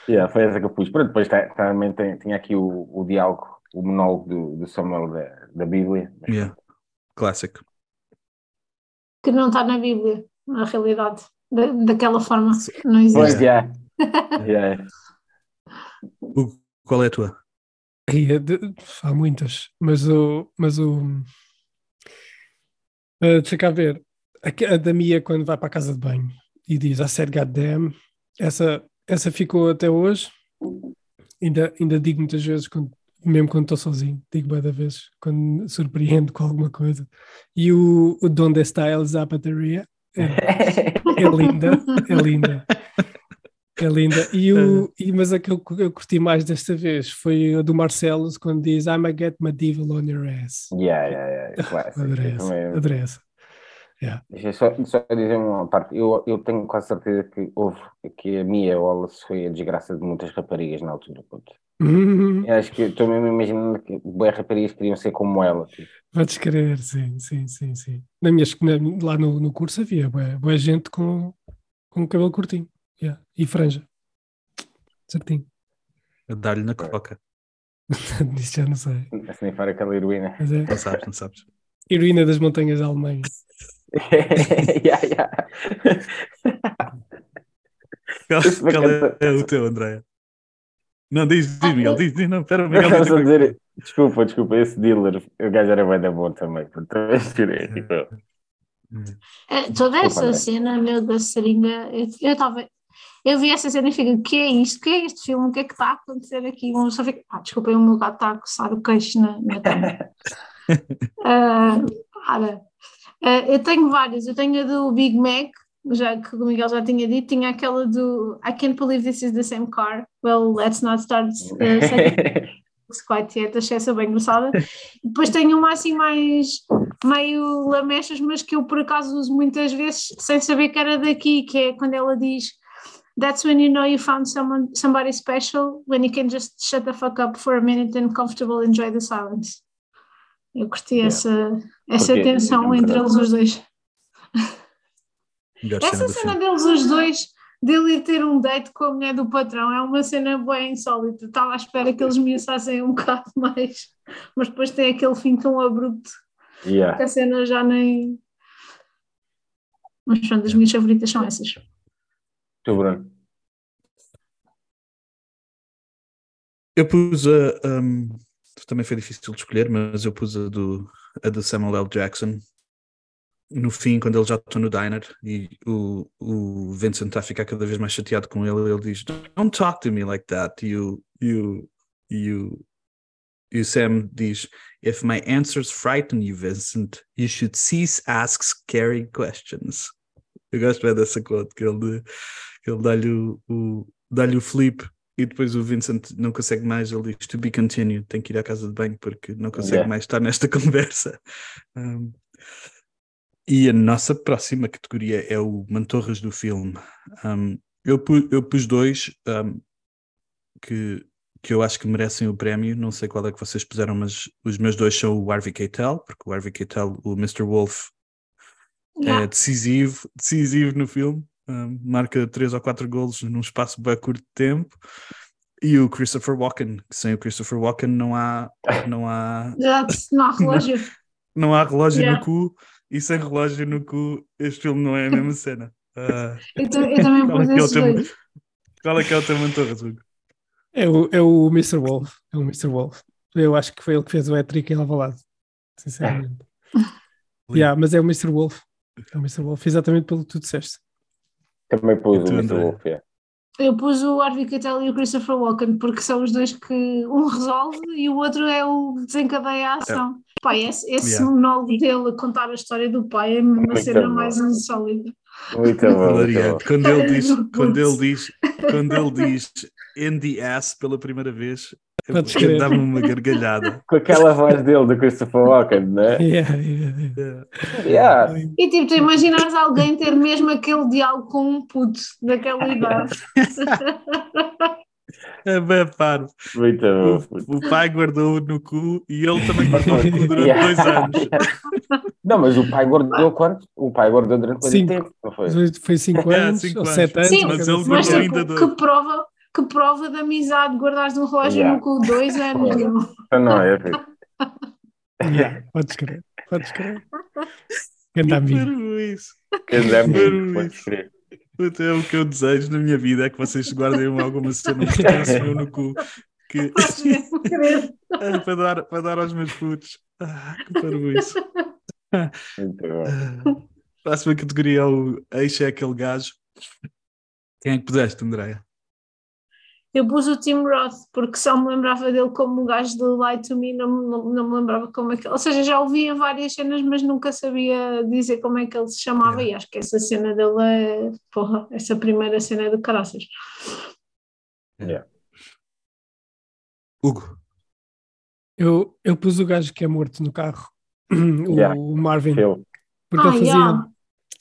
yeah, foi essa que eu pus. Pronto, depois tá- também tem, tinha aqui o, o diálogo, o monólogo do, do Samuel da, da Bíblia. Mas Yeah. Clássico. que não está na Bíblia, na realidade. Da, daquela forma, não Pois, existe. yeah. Yeah. Hugo, qual é a tua? É há muitas, mas o. Mas o Ah, deixa cá ver. A, a da Mia, quando vai para a casa de banho e diz I said goddamn, essa, essa ficou até hoje. Ainda, ainda digo muitas vezes, quando, mesmo quando estou sozinho, digo da vezes, quando me surpreendo com alguma coisa. E o, o Donde está El Zapateria é, é linda, é linda. É linda. E o, e, mas a que eu, eu curti mais desta vez foi a do Marcelo, quando diz I'm a get medieval on your ass. Yeah, yeah, yeah. Clássico. Adorei Eu essa. também- Adorei essa. Deixa eu só, só dizer uma parte. Eu, eu tenho quase certeza que houve que a Mia Wallace foi a desgraça de muitas raparigas na altura. puto. Uhum. Acho que estou mesmo imaginando que boas raparigas queriam ser como ela. Tipo. Podes crer, sim, sim, sim, sim. Na minha, na- lá no, no curso havia boa, boa gente com, com cabelo curtinho yeah, e franja. Certinho. A dar-lhe na coca. Disso já não sei. A snifar aquela heroína. Mas é Não sabes, não sabes. heroína das montanhas da Alemanha. yeah, yeah. Qual, Isso qual é, é o teu, Andréia? Não, diz, diz, Ah, Miguel, diz, diz, não, pera, Não, Miguel. a qualquer dizer, desculpa, desculpa, esse dealer, o gajo era bem da bom também. Também tirei. Tipo, coisa. É, toda essa André. cena, meu, da seringa, eu eu estava. Eu vi essa cena e fiquei, o que é isto? O que é este filme? O que é que está a acontecer aqui? Uma pessoa fica, ah, desculpem, o meu gato está a coçar o queixo na, na cama. Ah, para. Ah, eu tenho várias. Eu tenho a do Big Mac, já que o Miguel já tinha dito. Tinha aquela do I can't believe this is the same car. Well, let's not start uh, quite yet. Achei essa bem engraçada. Depois tenho uma assim mais meio lamechas, mas que eu por acaso uso muitas vezes sem saber que era daqui, que é quando ela diz That's when you know you found someone, somebody special, when you can just shut the fuck up for a minute and comfortable enjoy the silence. Eu curti Yeah. essa, essa Porque é tensão verdade. entre eles os dois. Essa cena deles os dois, dele ir ter um date com a mulher do patrão, é uma cena bem insólita. Estava à espera que eles me assassem um bocado mais, mas depois tem aquele fim tão abrupto que yeah. a cena já nem. Mas pronto, as minhas favoritas são essas. Tu, Bruno. Eu pus a. um, também foi difícil de escolher, mas eu pus a do, a do Samuel L. Jackson. No fim, quando eles já estão no diner e o, o Vincent está a ficar cada vez mais chateado com ele, ele diz: Don't talk to me like that. E o, E o, e o, e o Sam diz: If my answers frighten you, Vincent, you should cease ask scary questions. Eu gosto bem dessa quote, que ele, que ele dá-lhe o, o, dá o flip e depois o Vincent não consegue mais, ele diz to be continued, tem que ir à casa de banho porque não consegue Yeah. mais estar nesta conversa. Um, e a nossa próxima categoria é o Mantorras do filme. Um, eu, pu- eu pus dois um, que, que eu acho que merecem o prémio. Não sei qual é que vocês puseram, mas os meus dois são o Harvey Keitel, porque o Harvey Keitel, o Mr. Wolf, é Yeah. decisivo, decisivo no filme. Marca três ou quatro golos num espaço bem curto de tempo. E o Christopher Walken, que sem o Christopher Walken não há, não há, não há relógio. não há relógio Yeah. no cu, e sem relógio no cu, este filme não é a mesma cena. Ah, Eu, ta- eu também Qual é é teu- qual é que é o teu Mantorras, Hugo? É o, é o Mr. Wolf. É o Mr. Wolf. Eu acho que foi ele que fez o hat-trick em Alvalade. Sinceramente. yeah, mas é o Mr. Wolf. É o Mr. Wolf, exatamente pelo que tu disseste. Também pôs E o Mr. André? Wolf, é. Eu pus o Harvey Keitel e o Christopher Walken porque são os dois que um resolve e o outro é o que desencadeia a ação. Pai, esse, esse Yeah. monólogo dele a contar a história do pai é uma Muito cena bom. mais insólita. Muito bom, muito. Quando ele diz, quando ele diz, quando ele diz in the ass pela primeira vez. Dá-me uma gargalhada. Com aquela voz dele, do Christopher Walken, né? Yeah, yeah, yeah. Yeah. E tipo, tu imaginares alguém ter mesmo aquele diálogo com um puto daquela idade. É bem paro. Muito bom. O, o pai guardou no cu e ele também guardou no cu durante Yeah. dois anos. Não, mas o pai guardou quanto? O pai guardou durante quanto Cinco. tempo? Não foi? Foi 5 Yeah, anos cinco ou anos. 7 anos. Sim, mas ele assim. Mas guardou tipo, ainda dois. que prova, que prova de amizade guardares um relógio Yeah. no cu dois anos. meu. Então não é. Yeah, Podes crer, podes crer. Grande amigo. Isso. Ele é muito, Barulho. podes crer. Puta, É o que eu desejo na minha vida, é que vocês guardem alguma cena que meu no cu. Que... Podes mesmo crer. É, para, dar, para dar aos meus putos. Ah, que isso. Muito bom. Próxima categoria é o Eixe é aquele gajo. Quem é que puseste, Andréia? Eu pus o Tim Roth porque só me lembrava dele como o gajo do Lie to Me, não, me- não, não me lembrava como é que. Ou seja, já ouvia várias cenas, mas nunca sabia dizer como é que ele se chamava. Yeah. E acho que essa cena dele é. Porra, essa primeira cena é de caraças. Hugo. Eu, eu pus o gajo que é morto no carro, o Yeah. Marvin, Phil. porque Ah, ele fazia, yeah.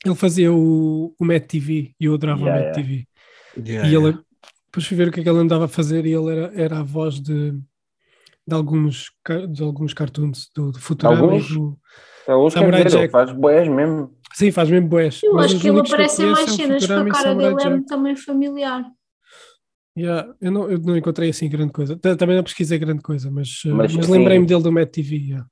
ele fazia o, o Mad TV e eu adorava Yeah, o Mad yeah. TV. Yeah, e ele, yeah. Depois fui ver o que é que ele andava a fazer e ele era, era a voz de, de, alguns, de alguns cartoons do, do Futurama. Alguns? Do, hoje quer Samurai dizer, Jack. faz boés mesmo. sim, faz mesmo boés. Eu mas acho que ele aparece em mais é cenas, porque a cara Samurai dele é também familiar. Yeah, eu, não, eu não encontrei assim grande coisa. Ta- Também não pesquisei grande coisa, mas, uh, Mas, mas lembrei-me dele do Mad TV. yeah.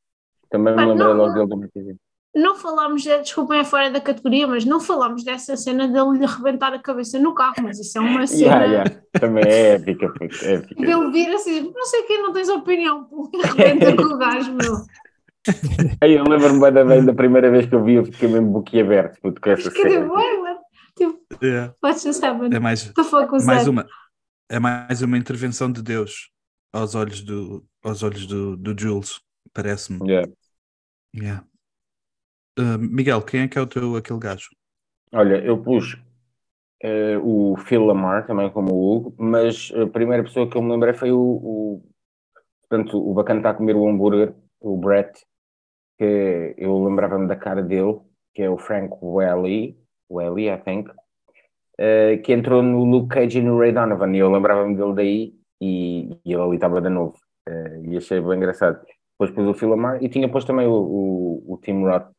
Também me lembrei logo dele do MTV. Não falámos, de, desculpem, é fora da categoria, mas não falámos dessa cena dele lhe arrebentar a cabeça no carro, mas isso é uma cena. Yeah, yeah. Também é épica, é épica. Ele vira assim, não sei quem não tens opinião, pô, e arrebenta com o gajo, meu. Aí eu lembro-me bem da, bem da primeira vez que eu vi, eu fiquei mesmo boquiaberto puto, com essa cena. tipo, Yeah. what's just happened? É mais, mais uma. É mais uma intervenção de Deus aos olhos do, aos olhos do, do Jules, parece-me. Yeah. Yeah. Uh, Miguel, quem é que é o teu aquele gajo? Olha, eu pus eh, o Phil Lamar, também como o Hugo, mas a primeira pessoa que eu me lembrei foi o, o portanto, o bacana está a comer o hambúrguer, o Brett, que eu lembrava-me da cara dele, que é o Frank Welly, Welly, I think, eh, que entrou no Luke Cage e no Ray Donovan, e eu lembrava-me dele daí, e, e ele ali estava de novo, eh, e achei bem engraçado. Depois pus o Phil Lamar, e tinha posto também o, o, o Tim Roth,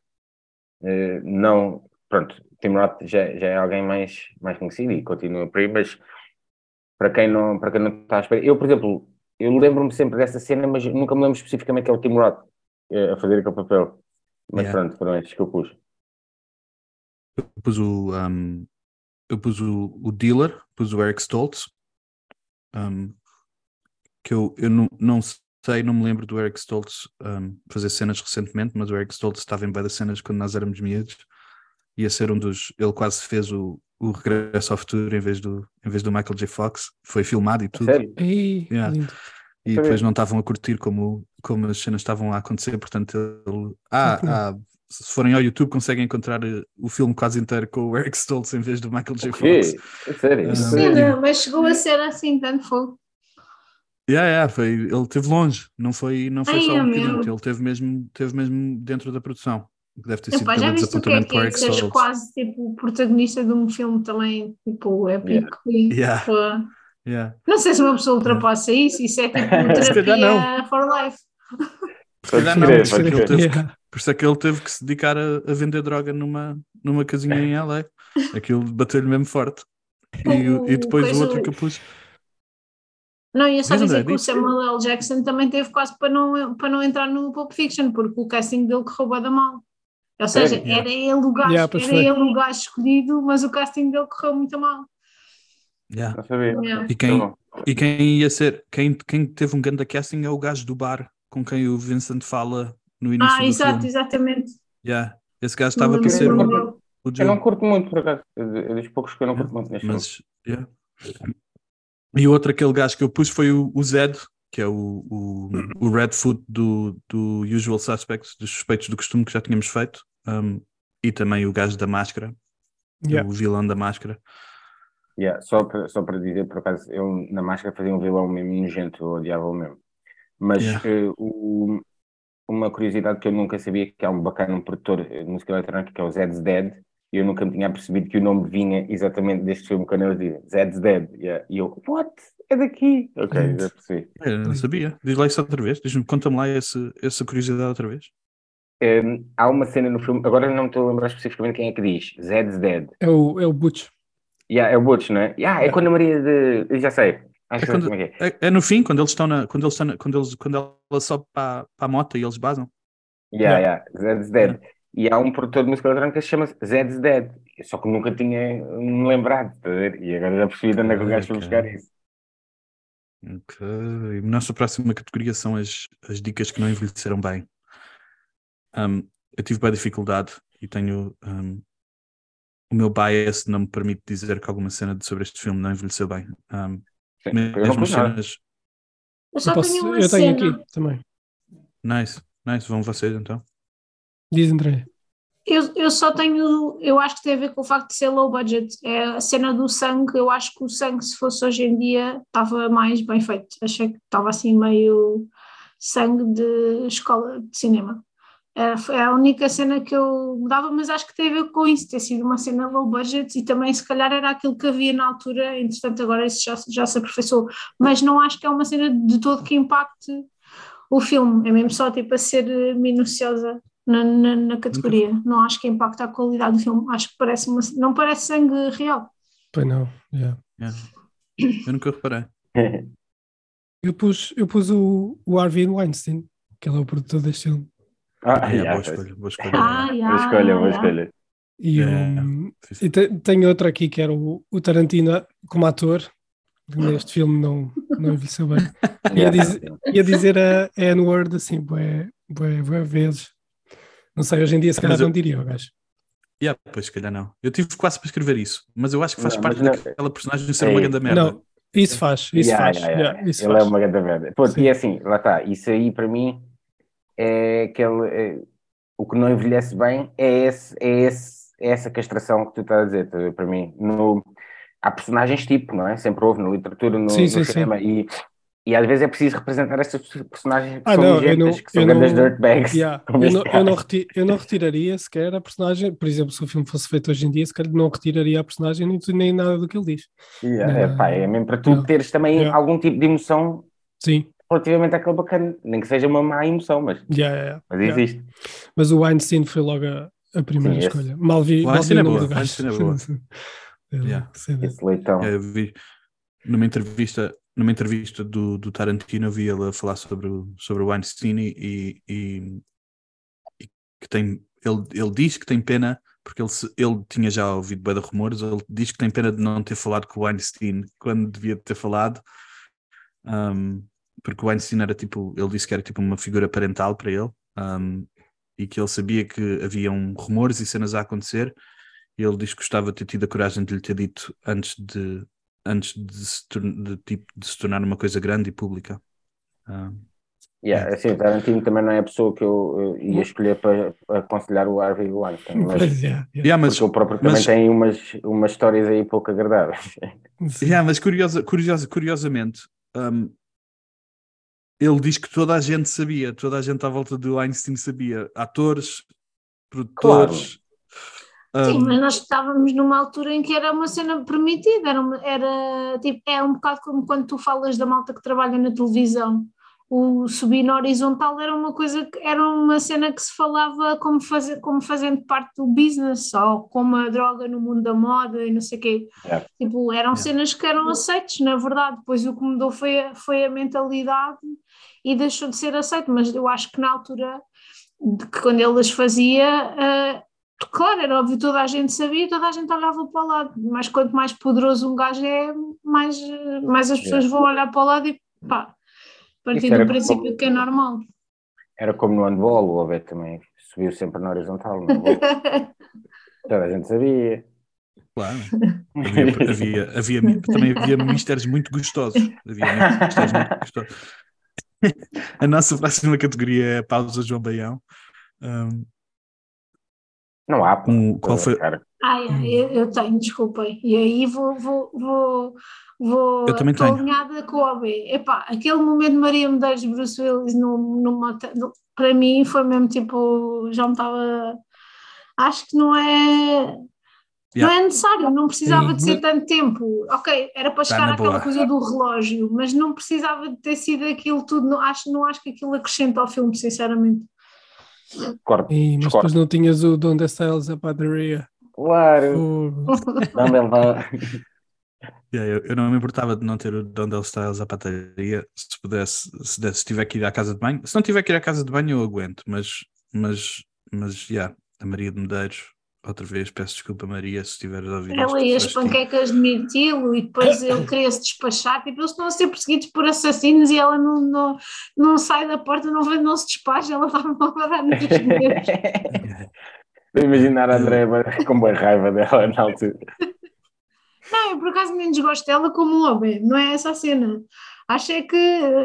eh, não, pronto, Tim Roth já, já é alguém mais, mais conhecido e continua por aí, mas para quem não, para quem não está à espera, eu, por exemplo, eu lembro-me sempre dessa cena, mas nunca me lembro especificamente que é o Tim Roth eh, a fazer aquele papel. Mas Yeah. pronto, foram estes que eu pus. Eu pus o, um, eu pus o, o dealer, pus o Eric Stoltz, um, que eu, eu não, não sei, não me lembro do Eric Stoltz um, fazer cenas recentemente, mas o Eric Stoltz estava em várias cenas quando nós éramos miúdos, ia ser um dos, ele quase fez o, o Regresso ao Futuro em vez do, em vez do Michael J. Fox. Foi filmado e tudo. Sério? Ei, Yeah. lindo. E Sabia. depois não estavam a curtir como, como as cenas estavam a acontecer, portanto ele... Ah, ah, se forem ao YouTube conseguem encontrar eh, o filme quase inteiro com o Eric Stoltz em vez do Michael J. O quê? Fox. É Sério? Ah, Isso Sim, é- não, mas chegou a ser assim, tanto fogo. Yeah, yeah, foi, ele teve longe, não foi, não foi Ai, só um bocadinho, ele teve mesmo, teve mesmo dentro da produção. Deve ter sido Epá, já pelo viste o que é que é seres quase tipo o protagonista de um filme também, tipo, épico e Yeah. Yeah. não sei se uma pessoa ultrapassa isso, isso é tipo terapia for life. Se calhar não, por isso, é que teve, Yeah. por isso é que ele teve que se dedicar a, a vender droga numa, numa casinha em LA. Aquilo bateu-lhe mesmo forte. E, e depois Coisa- o outro que Não, ia só Diz, dizer que o. Samuel L. Jackson também teve quase para não, para não entrar no Pulp Fiction, porque o casting dele correu bué da mal. Ou seja, Sério? era ele o gajo, Yeah, era foi. ele o gajo escolhido, mas o casting dele correu muito mal. Yeah. Yeah. E quem, Tá e quem ia ser, quem, quem teve um grande casting é o gajo do bar com quem o Vincent fala no início Ah, do exato, filme. exatamente. Yeah. Esse gajo estava para ser Eu não curto muito, por acaso. É dos poucos que eu não curto muito neste filme. Mas, yeah. E o outro, aquele gajo que eu pus foi o, o Zed, que é o, o, o Redfoot do, do Usual Suspects, dos suspeitos do costume que já tínhamos feito. Um, e também o gajo da máscara, Yeah. o vilão da máscara. Yeah, só, para, só para dizer, por acaso, eu na máscara fazia um vilão mesmo nojento, eu odiava-o mesmo. Mas Yeah. eh, o- uma curiosidade que eu nunca sabia que há um bacana, um produtor eh, de música eletrónica que é o Zed's Dead, e eu nunca me tinha percebido que o nome vinha exatamente deste filme quando eu dizia Zed's Dead. Yeah. E eu, what? É daqui? Ok, já percebi. Eu não sabia. Diz lá isso outra vez. Diz-me, conta-me lá esse, essa curiosidade outra vez. Um, há uma cena no filme, agora não me estou a lembrar especificamente quem é que diz, Zed's Dead. É o, é o Butch. Yeah, é o Butch, não é? Yeah, é quando a Maria de. eu Já sei. Acho É que quando- como é que é. É, é no fim, quando eles estão na, quando eles estão na, quando eles, quando ela sobe para, para a moto e eles basam. Yeah, yeah, Zed's Dead. E há um produtor de música eletrónica que se chama Zed's Dead. Só que nunca tinha me lembrado, tá? E agora já percebi de onde é que o gajo foi buscar isso. Ok. Nossa próxima categoria são as, as dicas que não envelheceram bem. Um, eu tive bem dificuldade e tenho um, o meu bias não me permite dizer que alguma cena de- sobre este filme não envelheceu bem. Um, Sim, mesmo cenas. Eu só Eu, posso- tenho uma eu tenho aqui também. Nice, nice. Vão vocês então. Diz André. Eu, eu só tenho, eu acho que tem a ver com o facto de ser low budget. É a cena do sangue, eu acho que o sangue, se fosse hoje em dia, estava mais bem feito. Achei que estava assim meio sangue de escola de cinema. É, foi a única cena que eu mudava, mas acho que tem a ver com isso, ter sido uma cena low budget e também se calhar era aquilo que havia na altura, entretanto agora isso já, já se aperfeiçoou, mas não acho que é uma cena de todo que impacte o filme, é mesmo só tipo a ser minuciosa na, na, na categoria, não acho que impacta a qualidade do filme, acho que parece uma, não parece sangue real. Pois não. yeah. Yeah. Eu nunca reparei. Eu pus, eu pus o, o Harvey Weinstein, que ele é o produtor deste filme. Ah, Ah, yeah, yeah, boa escolha, boa escolha. Ah, yeah. yeah, Boa escolha, boa yeah. escolha. E, É, Sim, sim. e te- tenho outro aqui que era o, o Tarantino como ator. que Neste filme não, não envelheceu bem. Ia Yeah. dizer, ia dizer a a N-word assim, bué, bué, bué vezes. Não sei, hoje em dia se calhar Mas eu- não diria, o gajo. Yeah, pois, se calhar não. Eu tive quase para escrever isso, mas eu acho que faz Não, parte não- daquela personagem ser É, uma grande merda. Não, isso faz, isso Yeah, faz. yeah, yeah. yeah, isso Ele faz. é uma grande merda. Pô, Sim. e assim, lá está, isso aí para mim é aquele. é- o que não envelhece bem é, esse, é, esse, é essa castração que tu estás a dizer, tá para mim. No, há personagens tipo, não é? Sempre houve na literatura, no, Sim, no sim, sim. cinema, E, e às vezes é preciso representar estas personagens que Ah, são não, nojentas, não- que são grandes não- dirtbags. Yeah, Eu, não, eu, não eu não retiraria sequer a personagem, por exemplo, se o filme fosse feito hoje em dia, se calhar não retiraria a personagem nem, nem nada do que ele diz. Yeah, é, pá, é mesmo para tu Yeah. teres também Yeah. algum tipo de emoção Sim, relativamente àquele bacana, nem que seja uma má emoção, mas, yeah, yeah, yeah, mas yeah. existe. Mas o Weinstein foi logo a, a primeira Sim, esse- escolha. Mal vi, O mal vi Weinstein o é nome boa, do o gajo. Weinstein é boa. Yeah. sei lá. Esse leitão. É, Eu vi numa entrevista, numa entrevista do, do Tarantino, eu vi ele falar sobre o, sobre o Weinstein e, e- e que tem, ele, ele diz que tem pena, porque ele, ele tinha já ouvido bem de rumores, ele diz que tem pena de não ter falado com o Weinstein quando devia ter falado, um, porque o Weinstein era tipo, ele disse que era tipo uma figura parental para ele, um, e que ele sabia que haviam rumores e cenas a acontecer, E ele diz que gostava de ter tido a coragem de lhe ter dito antes de, antes de, se, de, tipo, de se tornar uma coisa grande e pública. Ah, Yeah, assim, o Tarantino também não é a pessoa que eu, eu ia escolher para, aconselhar o Harvey Weinstein, mas, é, yeah. yeah, mas, porque o próprio também mas- tem umas, umas histórias aí pouco agradáveis. Sim. yeah, mas curiosa, curiosa, curiosamente, um, ele diz que toda a gente sabia, toda a gente à volta do Einstein sabia, atores, produtores. Sim, um, mas nós estávamos numa altura em que era uma cena permitida, era, uma- era tipo, é um bocado como quando tu falas da malta que trabalha na televisão. O subir na horizontal era uma coisa que era uma cena que se falava como, fazer, como fazendo parte do business, ou como a droga no mundo da moda e não sei o quê. Yeah. Tipo, eram Yeah. cenas que eram aceites, na verdade. Depois o que mudou foi a, foi a mentalidade e deixou de ser aceito, mas eu acho que na altura de que quando ele as fazia, ah, claro, era óbvio, toda a gente sabia, toda a gente olhava para o lado, mas quanto mais poderoso um gajo é, mais, mais as pessoas vão olhar para o lado e pá, partir Isso era do princípio como- que é normal. Era como no handball, o Abel também subiu sempre na horizontal. Toda a gente sabia. Claro. Havia, havia, havia- também havia mistérios muito gostosos. Havia mistérios muito gostosos. A nossa próxima categoria é a pausa João Baião. Um, Não há. um, qual foi? Cara, Ai, ai, eu, eu tenho, desculpem. E aí vou, vou, vou, vou Eu também tenho. alinhada com o OB. Epá, aquele momento de Maria Medeiros de Bruce Willis no, numa, no- para mim foi mesmo tipo, já me estava. Acho que não é. Não Yeah. é necessário, não precisava Sim, de ser tanto tempo. Ok, era para Tá chegar àquela coisa do relógio, mas não precisava de ter sido aquilo tudo. Não acho, não acho que aquilo acrescenta ao filme, sinceramente. Corte. Ih, mas depois não tinhas o Donde Styles a padaria. Claro. Yeah, eu, eu não me importava de não ter o Dondell Styles à pataria se pudesse, se, desse, se tiver que ir à casa de banho. Se não tiver que ir à casa de banho, eu aguento, mas, mas, mas, yeah, a Maria de Medeiros, outra vez, peço desculpa, Maria, se estiveres a ouvir Ela e as panquecas de mirtilo e depois ele queria se despachar, tipo, eles estão a ser perseguidos por assassinos e ela não, não, não sai da porta, não, vê- não se despacha, ela está a dar nos nervos. Vou imaginar a André com boa raiva dela na altura. Não, eu por acaso nem desgosto dela como um homem, não é essa a cena. Acho é que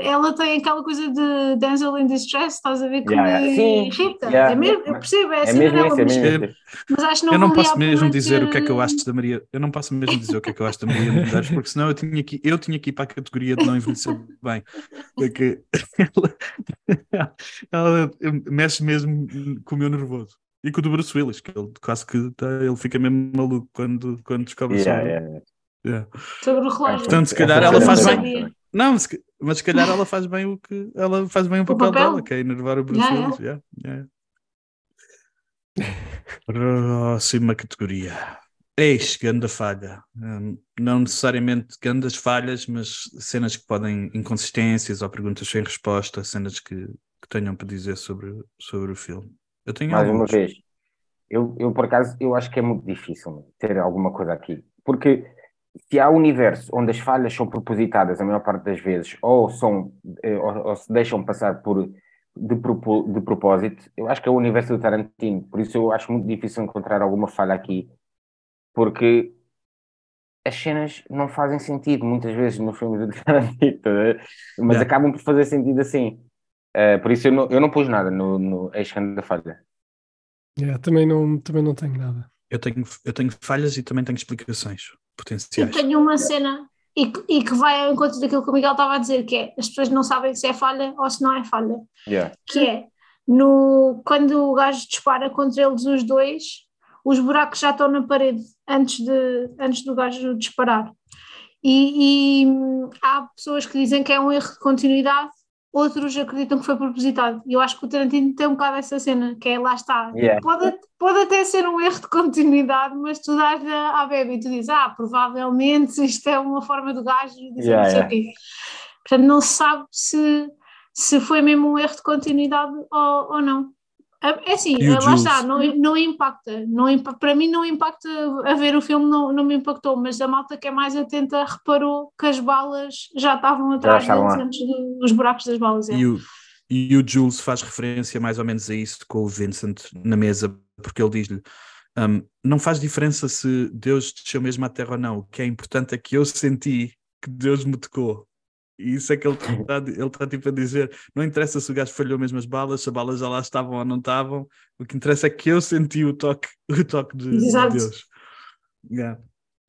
ela tem aquela coisa de Denzel in Distress, estás a ver que Yeah, yeah. Sim, irrita. yeah, é mesmo, eu percebo, é a É cena mesmo isso, é mas, mas acho que não Eu não posso a mesmo dizer o que é que eu acho da Maria. Eu não posso mesmo dizer o que é que eu acho da Maria de Medeiros, porque senão eu tinha que, eu tinha que ir para a categoria de não envelhecer bem. Porque ela, ela mexe mesmo com o meu nervoso. E com o do Bruce Willis, que ele quase que tá- ele fica mesmo maluco quando, quando descobre Yeah, yeah. Yeah. sobre o relógio. Portanto, se calhar Essa ela faz bem. Não, se- mas se calhar ela faz bem o que ela faz bem o papel, papel? dela, que é enervar o Bruce Yeah, Willis. Yeah, yeah. Próxima categoria. Eis, grande falha. Hum, não necessariamente grandes falhas, mas cenas que podem, inconsistências ou perguntas sem resposta, cenas que, que tenham para dizer sobre, sobre o filme. Eu tenho Mais uma alguns. vez, eu, eu por acaso, eu acho que é muito difícil ter alguma coisa aqui. Porque se há universo onde as falhas são propositadas a maior parte das vezes, ou, são, eh, ou, ou se deixam passar por de, propo- de propósito, eu acho que é o universo do Tarantino. Por isso eu acho muito difícil encontrar alguma falha aqui, porque as cenas não fazem sentido muitas vezes no filme do Tarantino, ver? mas Yeah. acabam por fazer sentido assim. Eh, por isso eu não, eu não pus nada no, no Ex da Falha. Yeah, também, não, também não tenho nada. Eu tenho, eu tenho falhas e também tenho explicações Eu potenciais. tenho uma cena e que, e que vai ao encontro daquilo que o Miguel estava a dizer, que é as pessoas não sabem se é falha ou se não é falha. Yeah. Que é no, quando o gajo dispara contra eles os dois, os buracos já estão na parede antes, de, antes do gajo disparar. E, e, há pessoas que dizem que é um erro de continuidade, outros acreditam que foi propositado. E eu acho que o Tarantino tem um bocado essa cena, que é lá está. Yeah. Pode, pode até ser um erro de continuidade, mas tu dás à à bebê e tu dizes, ah, provavelmente isto é uma forma do gajo dizer Yeah, não sei o quê. Portanto, não se sabe se, se foi mesmo um erro de continuidade ou, ou não. É assim, E o lá Jules? está, não, não impacta, não, para mim não impacta a ver o filme, não, não me impactou, mas a malta que é mais atenta reparou que as balas já estavam atrás estavam lá. antes do- dos buracos das balas. é. E o, e o Jules faz referência mais ou menos a isso com o Vincent na mesa, porque ele diz-lhe: Um, não faz diferença se Deus desceu mesmo à terra ou não. O que é importante é que eu senti que Deus me tocou. E isso é que ele está ele tá, tipo a dizer: não interessa se o gajo falhou mesmo as balas, se as balas já lá estavam ou não estavam, o que interessa é que eu senti o toque, o toque de, de Deus. Yeah.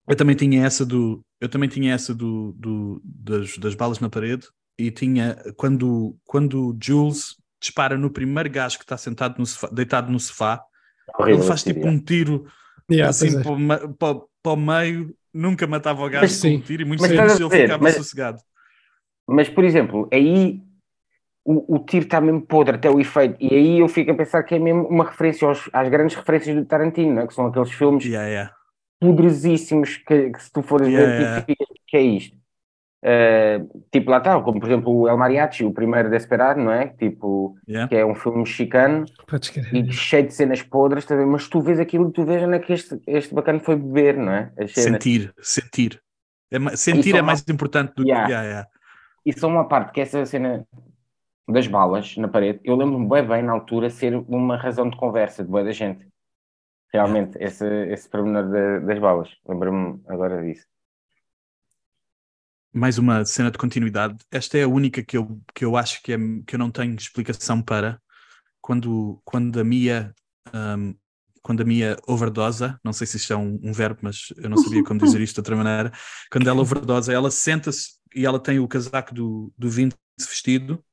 Eu também tinha essa do, eu também tinha essa do, do das, das balas na parede e tinha quando quando Jules dispara no primeiro gajo que está sentado no sofá, deitado no sofá, ele faz tipo um tiro yeah, assim é. para, para, para, o meio, nunca matava o gajo com um tiro e muito menos ele ficava mas, sossegado. Mas, por exemplo, aí o, o tiro está mesmo podre, até o efeito, e aí eu fico a pensar que é mesmo uma referência aos, às grandes referências do Tarantino, né? que são aqueles filmes yeah, yeah. poderosíssimos que, que, se tu fores yeah, ver, yeah. que é isto. Uh, tipo, lá está, como por exemplo o El Mariachi, o primeiro Desperado, não é? Tipo, yeah. que é um filme mexicano e cheio de cenas podres também, mas tu vês aquilo e tu vês onde é que este, este bacana foi beber, não é? Sentir, sentir. É, sentir é mais importante do yeah. que. Yeah, yeah. E só uma parte que essa cena das balas na parede, eu lembro-me bem bem na altura ser uma razão de conversa de boa da gente. Realmente, esse, esse pormenor das balas. Lembro-me agora disso. Mais uma cena de continuidade. Esta é a única que eu, que eu acho que, é, que eu não tenho explicação para. Quando, quando a Mia um, quando a Mia overdosa, não sei se isto é um, um, verbo, mas eu não sabia como dizer isto de outra maneira, quando ela overdosa, ela senta-se e ela tem o casaco do, do Vince vestido.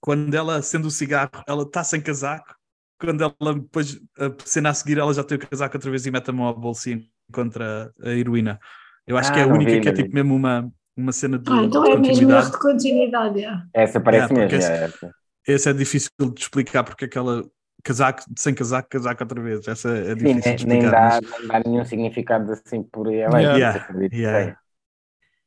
Quando ela acende o cigarro, ela está sem casaco. Quando ela depois, a cena a seguir, ela já tem o casaco outra vez e mete a mão ao bolsinho contra a heroína. Eu acho ah, que é a única vi, que é tipo mesmo uma, uma cena de, ah, então de é mesmo de continuidade. É. Essa parece é, mesmo. Esse, é, essa. esse é difícil de explicar porque aquela casaco, sem casaco, casaco outra vez. Essa é difícil Sim, de explicar. Nem dá, mas... não dá nenhum significado assim por ela. Yeah. Yeah. Yeah.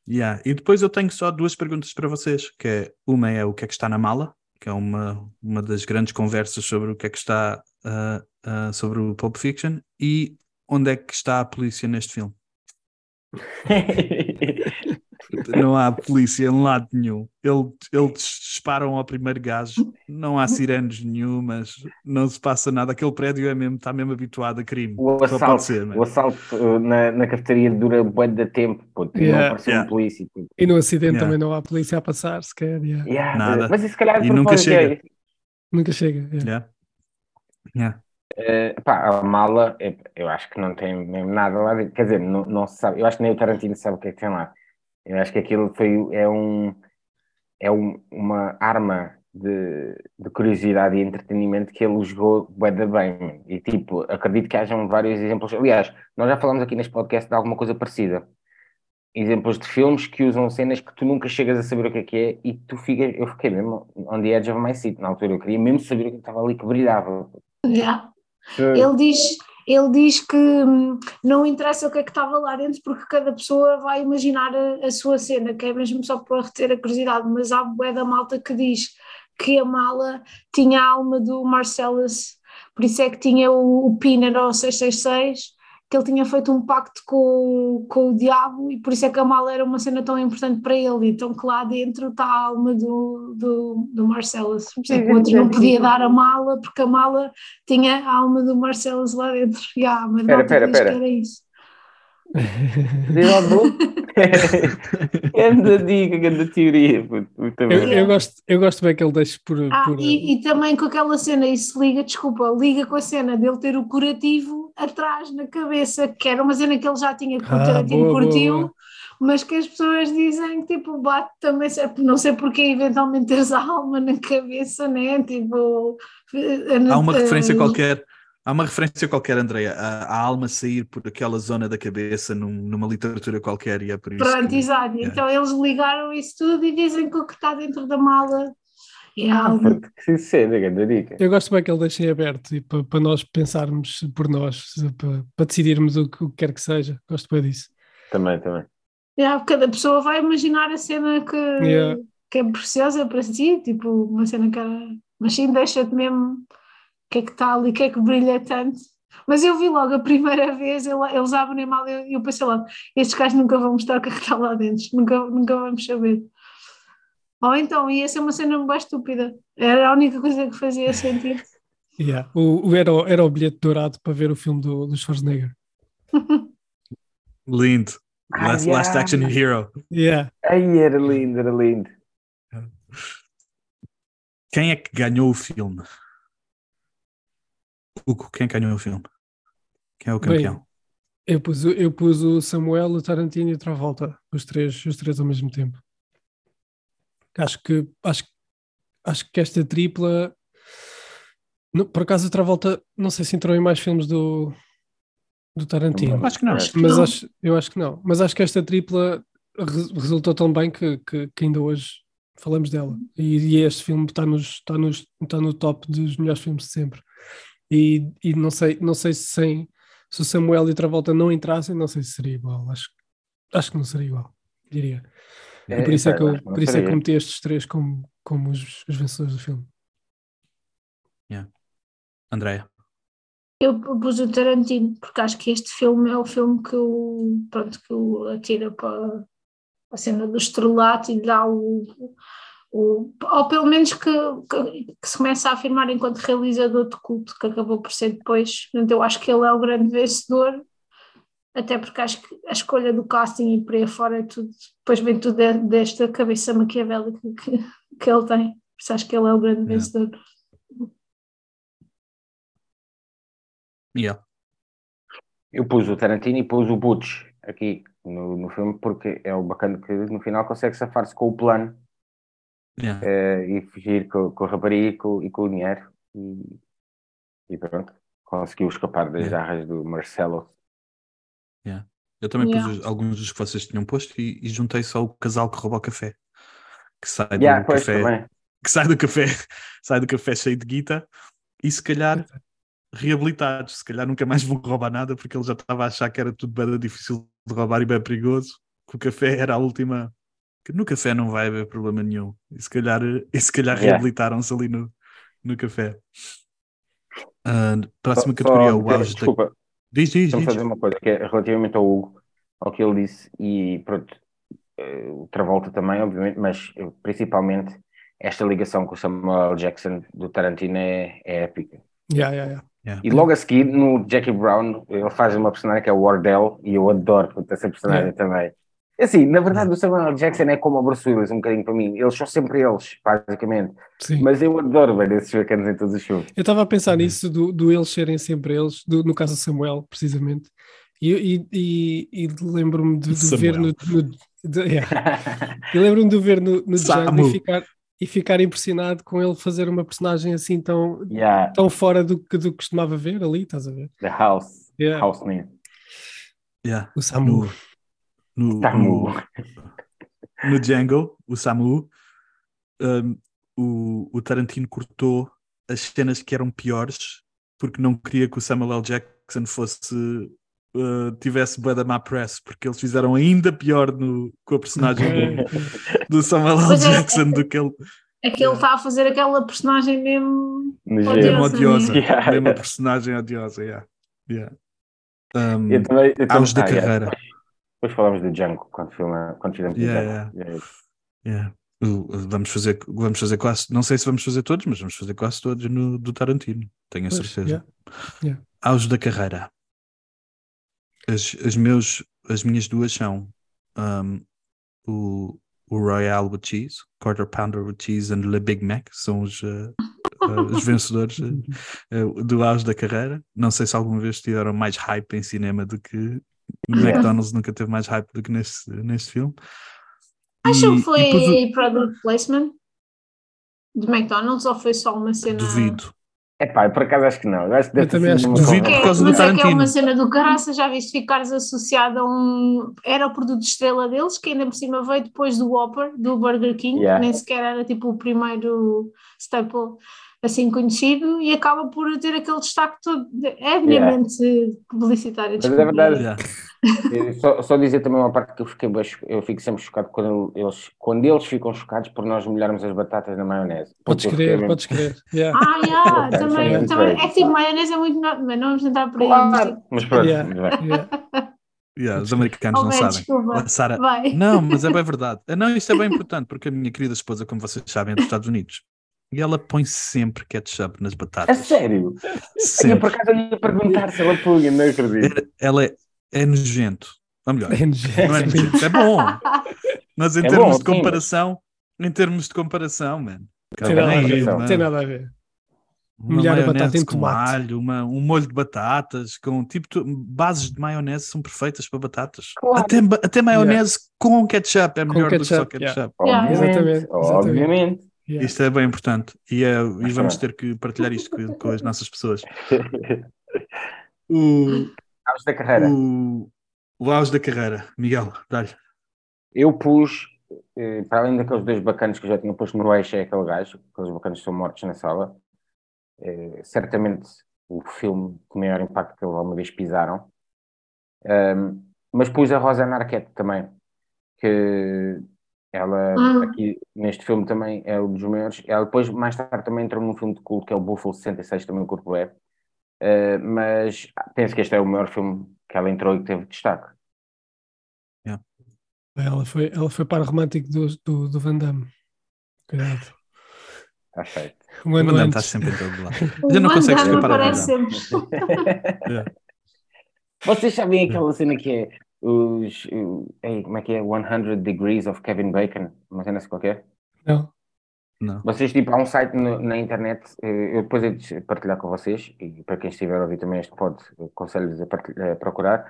Yeah. E depois eu tenho só duas perguntas para vocês, que é uma é o que é que está na mala, que é uma, uma das grandes conversas sobre o que é que está uh, uh, sobre o Pulp Fiction, e onde é que está a polícia neste filme? não há polícia em lado nenhum. Ele, eles disparam ao primeiro gajo, não há sirenes nenhumas, não se passa nada. Aquele prédio é mesmo, está mesmo habituado a crime. O assalto, ser, o assalto uh, na, na cafetaria dura bué de tempo, pô, yeah. não apareceu yeah. um polícia. Pô. E no acidente yeah. também não há polícia a passar, sequer. Yeah. Nada. Mas se calhar e nunca chega. É nunca chega. Yeah. Yeah. Uh, pá, a mala, eu acho que não tem mesmo nada lá dentro. Quer dizer, não, não se sabe. Eu acho que nem o Tarantino sabe o que é que tem lá. Eu acho que aquilo foi, é, um, é um, uma arma de, de, curiosidade e entretenimento que ele jogou bem. E tipo, acredito que hajam vários exemplos. Aliás, nós já falamos aqui neste podcast de alguma coisa parecida. Exemplos de filmes que usam cenas que tu nunca chegas a saber o que é que é e tu ficas. Eu fiquei mesmo on the edge of my seat na altura. Eu queria mesmo saber o que estava ali que brilhava. Yeah. Ele diz ele diz que hum, não interessa o que é que estava lá dentro, porque cada pessoa vai imaginar a, a sua cena, que é mesmo só para reter a curiosidade, mas há bué da malta que diz que a mala tinha a alma do Marcellus, por isso é que tinha o, o PIN era o 666, que ele tinha feito um pacto com, com o diabo e por isso é que a mala era uma cena tão importante para ele, então que lá dentro está a alma do, do, do Marcellus. Por isso é que o outro não podia dar a mala, porque a mala tinha a alma do Marcellus lá dentro. E a alma pera, pera, pera. era isso. Ganda dica, ganda teoria. Eu, eu, gosto, eu gosto bem que ele deixe por. Ah, por... E, e, também com aquela cena, isso liga, desculpa, liga com a cena dele ter o curativo atrás na cabeça, que era uma cena que ele já tinha, que ah, Tarantino curtiu. Boa, boa mas que as pessoas dizem tipo bate também, não sei porque eventualmente teres a alma na cabeça, né? Tipo, há uma referência qualquer Há uma referência qualquer, Andreia, a, a, alma sair por aquela zona da cabeça num, numa literatura qualquer e é por isso. Pronto, que, exato. É. Então eles ligaram isso tudo e dizem que o que está dentro da mala é ah, algo. Eu gosto bem que ele deixem aberto e para, para nós pensarmos por nós, para, para decidirmos o que, o que quer que seja. Gosto bem disso. Também, também. Yeah, cada pessoa vai imaginar a cena que, yeah. que é preciosa para si, tipo uma cena que era. Mas sim, deixa-te mesmo que é que está ali, o que é que brilha tanto. Mas eu vi logo a primeira vez, eles abrem mal e eu, eu pensei logo, estes gajos nunca vão mostrar o que é que está lá dentro, nunca, nunca vamos saber. Ou então ia ser uma cena bem estúpida, era a única coisa que fazia sentido. Yeah. O, o- era, o- era o bilhete dourado para ver o filme do, do Schwarzenegger. Lindo. Ah, Last, yeah. last Action Hero. Yeah. Ai, era lindo, era lindo. Quem é que ganhou o filme? Hugo, quem ganhou o filme? Quem é o campeão? Bem, eu pus, o- eu pus o Samuel, o Tarantino e o Travolta, os três, os três ao mesmo tempo. Acho que acho, acho que esta tripla não, por acaso o Travolta não sei se entrou em mais filmes do, do Tarantino. Acho que não. Acho que Mas não. acho, eu acho que não. Mas acho que esta tripla re- resultou tão bem que, que, que ainda hoje falamos dela. E, e este filme está, nos, está, nos, está no top dos melhores filmes de sempre. E, e não sei, não sei se sem se o Samuel e o Travolta não entrassem, não sei se seria igual. Acho, acho que não seria igual, diria. E por isso é que eu, por isso é que eu meti estes três como, como os, os vencedores do filme. Andréia. Eu pus o Tarantino, porque acho que este filme é o filme que o, pronto, que o atira para a cena do estrelato e dá o, o ou pelo menos que, que, que se começa a afirmar enquanto realizador de culto, que acabou por ser depois. Portanto, eu acho que ele é o grande vencedor, até porque acho que a escolha do casting e por aí fora é tudo, depois vem tudo de- desta cabeça maquiavélica que, que ele tem. Por isso acho que ele é o grande Yeah. vencedor. Yeah. Eu pus o Tarantino e pus o Butch aqui no, no filme porque é o bacana que no final consegue safar-se com o plano Yeah. eh, e fugir com, com a rapariga e com, e com o dinheiro e, e pronto, conseguiu escapar das Yeah. jarras do Marcelo. Eu também Yeah. pus os- alguns dos que vocês tinham posto e, e juntei só o casal que rouba o café. Que sai Yeah, do café. também. Que sai do café, sai do café cheio de guita e se calhar reabilitados. Se calhar nunca mais vão roubar nada porque ele já estava a achar que era tudo bem difícil de roubar e bem perigoso. Que o café era a última. Que no café não vai haver problema nenhum. E se calhar, e se calhar Yeah. reabilitaram-se ali no, no café. Ah, próxima Só- categoria, só- o auge da. Desculpa, Diz, diz, Deixa-me diz. fazer uma coisa, que é relativamente ao Hugo, ao que ele disse, e pronto, eh, o Travolta também, obviamente, mas principalmente esta ligação com o Samuel. Jackson do Tarantino é, é épica. Yeah, yeah, yeah. Yeah. E logo a seguir, no Jackie Brown, ele faz uma personagem que é o Wardell, e eu adoro essa personagem também. Assim, na verdade, o Samuel. Jackson é como o Bruce Willis, um bocadinho para mim. Eles são sempre eles, basicamente. Sim. Mas eu adoro ver esses bacanas em todos os filmes. Eu estava a pensar Uhum. nisso, do, do eles serem sempre eles, do- no caso do Samuel, precisamente. E, e, e, e lembro-me de, de ver no. Samuel. no de- yeah. E lembro-me de o ver no, no Django e ficar, e ficar impressionado com ele fazer uma personagem assim tão, yeah, tão fora do que do que costumava ver ali, estás a ver? The House, Yeah. House Man. Yeah. O Samu. No, no, Samu. no, no Django, o Samu, um, o, o Tarantino cortou as cenas que eram piores porque não queria que o Samuel L. Jackson fosse uh, tivesse bué da má press, porque eles fizeram ainda pior no, com a personagem do, do Samuel L. É. Jackson do que ele É que ele está a fazer aquela personagem mesmo. No Odiosa, mesmo odiosa, Yeah. mesmo personagem odiosa, yeah. Yeah. Um, Eu também, eu Auge da também- ah, carreira. Depois falamos do Django quando, filma, quando fizemos o Yeah, Django. Yeah. Yeah. O- o- Vamos fazer, vamos fazer quase, não sei se vamos fazer todos, mas vamos fazer quase todos no, do Tarantino, tenho a Pois, certeza. yeah. Auge da carreira. As, as, meus, as minhas duas são um, o, o Royale with Cheese, Quarter Pounder with Cheese and Le Big Mac, são os, uh, uh, os vencedores uh, uh, do auge da carreira. Não sei se alguma vez tiveram mais hype em cinema do que McDonald's nunca teve mais hype do que neste, neste filme. Acham que foi depois o- product placement de McDonald's ou foi só uma cena? Duvido. É pá, por acaso acho que não. Eu acho que Eu também acho que duvido por causa do mas é que é Tarantino. uma cena do caraça, já viste ficares associado a um. Era o produto estrela deles, que ainda por cima veio depois do Whopper, do Burger King, Yeah. que nem sequer era tipo o primeiro staple assim conhecido, e acaba por ter aquele destaque todo. É obviamente publicitário. Mas é verdade. Yeah. Só, só dizer também uma parte que eu fiquei eu fico sempre chocado quando eles, quando eles ficam chocados por nós molharmos as batatas na maionese. Podes crer, mesmo- podes crer. Yeah. Ah, yeah, também, também. É que tipo, maionese é muito. no- Mas não vamos entrar por aí. mas, Claro, tipo, mas pronto, Yeah. Yeah. Yeah, os americanos Oh, não bem, sabem. desculpa. Sara, Vai. Não, mas é bem verdade. Ah, Não, isto é bem importante, porque a minha querida esposa, como vocês sabem, é dos Estados Unidos. E ela põe sempre ketchup nas A batatas. sério? Eu Sempre. por acaso eu ia perguntar se ela punha, não acredito. Ela é, é nojento. Ou melhor, É nojento. não é nojento, é bom. Mas em É termos bom, de sim. comparação, em termos de comparação, mano. Tem nada a ver. uma- Tem nada a ver. uma Molhar a batata em com tomate. alho, uma, um molho de batatas, com tipo tu- bases de maionese são perfeitas para batatas. Claro. Até, até maionese com ketchup é Com melhor do que só ketchup, yeah. ketchup. Yeah. Obviamente, Exatamente, exatamente. obviamente. Yeah. Isto é bem importante e, é- e vamos ter que partilhar isto com, com as nossas pessoas. O, Aos da carreira. o, o auge da carreira, Miguel, dá-lhe. Eu pus, eh, para além daqueles dois bacanas que eu já tinha posto no eixo, é aquele gajo, aqueles bacanas que são mortos na sala. eh, certamente o filme com maior impacto que eles alguma vez pisaram. Ahm, mas pus a Rosanna Arquette também, que ela Hum. aqui neste filme também é um dos maiores. Ela depois, mais tarde, também entrou num filme de culto que é o Buffalo 66, também o corpo é. Eh, mas penso que este é o maior filme que ela entrou e que teve destaque. Ela foi, ela foi para romântico do, do, do Van Damme. Cuidado. Está feito. Um O ano Van Damme está sempre em todo lado. O Já não Damme escapar a Van sempre. Vocês sabem aquela cena que é os. ei, como é que é? 100 Degrees of Kevin Bacon? Uma cena assim qualquer? Não. Não. Vocês, tipo, há um site no- na internet, eh, eu depois hei de partilhar com vocês, e para quem estiver a ouvir também este pod, aconselho-vos a, a procurar.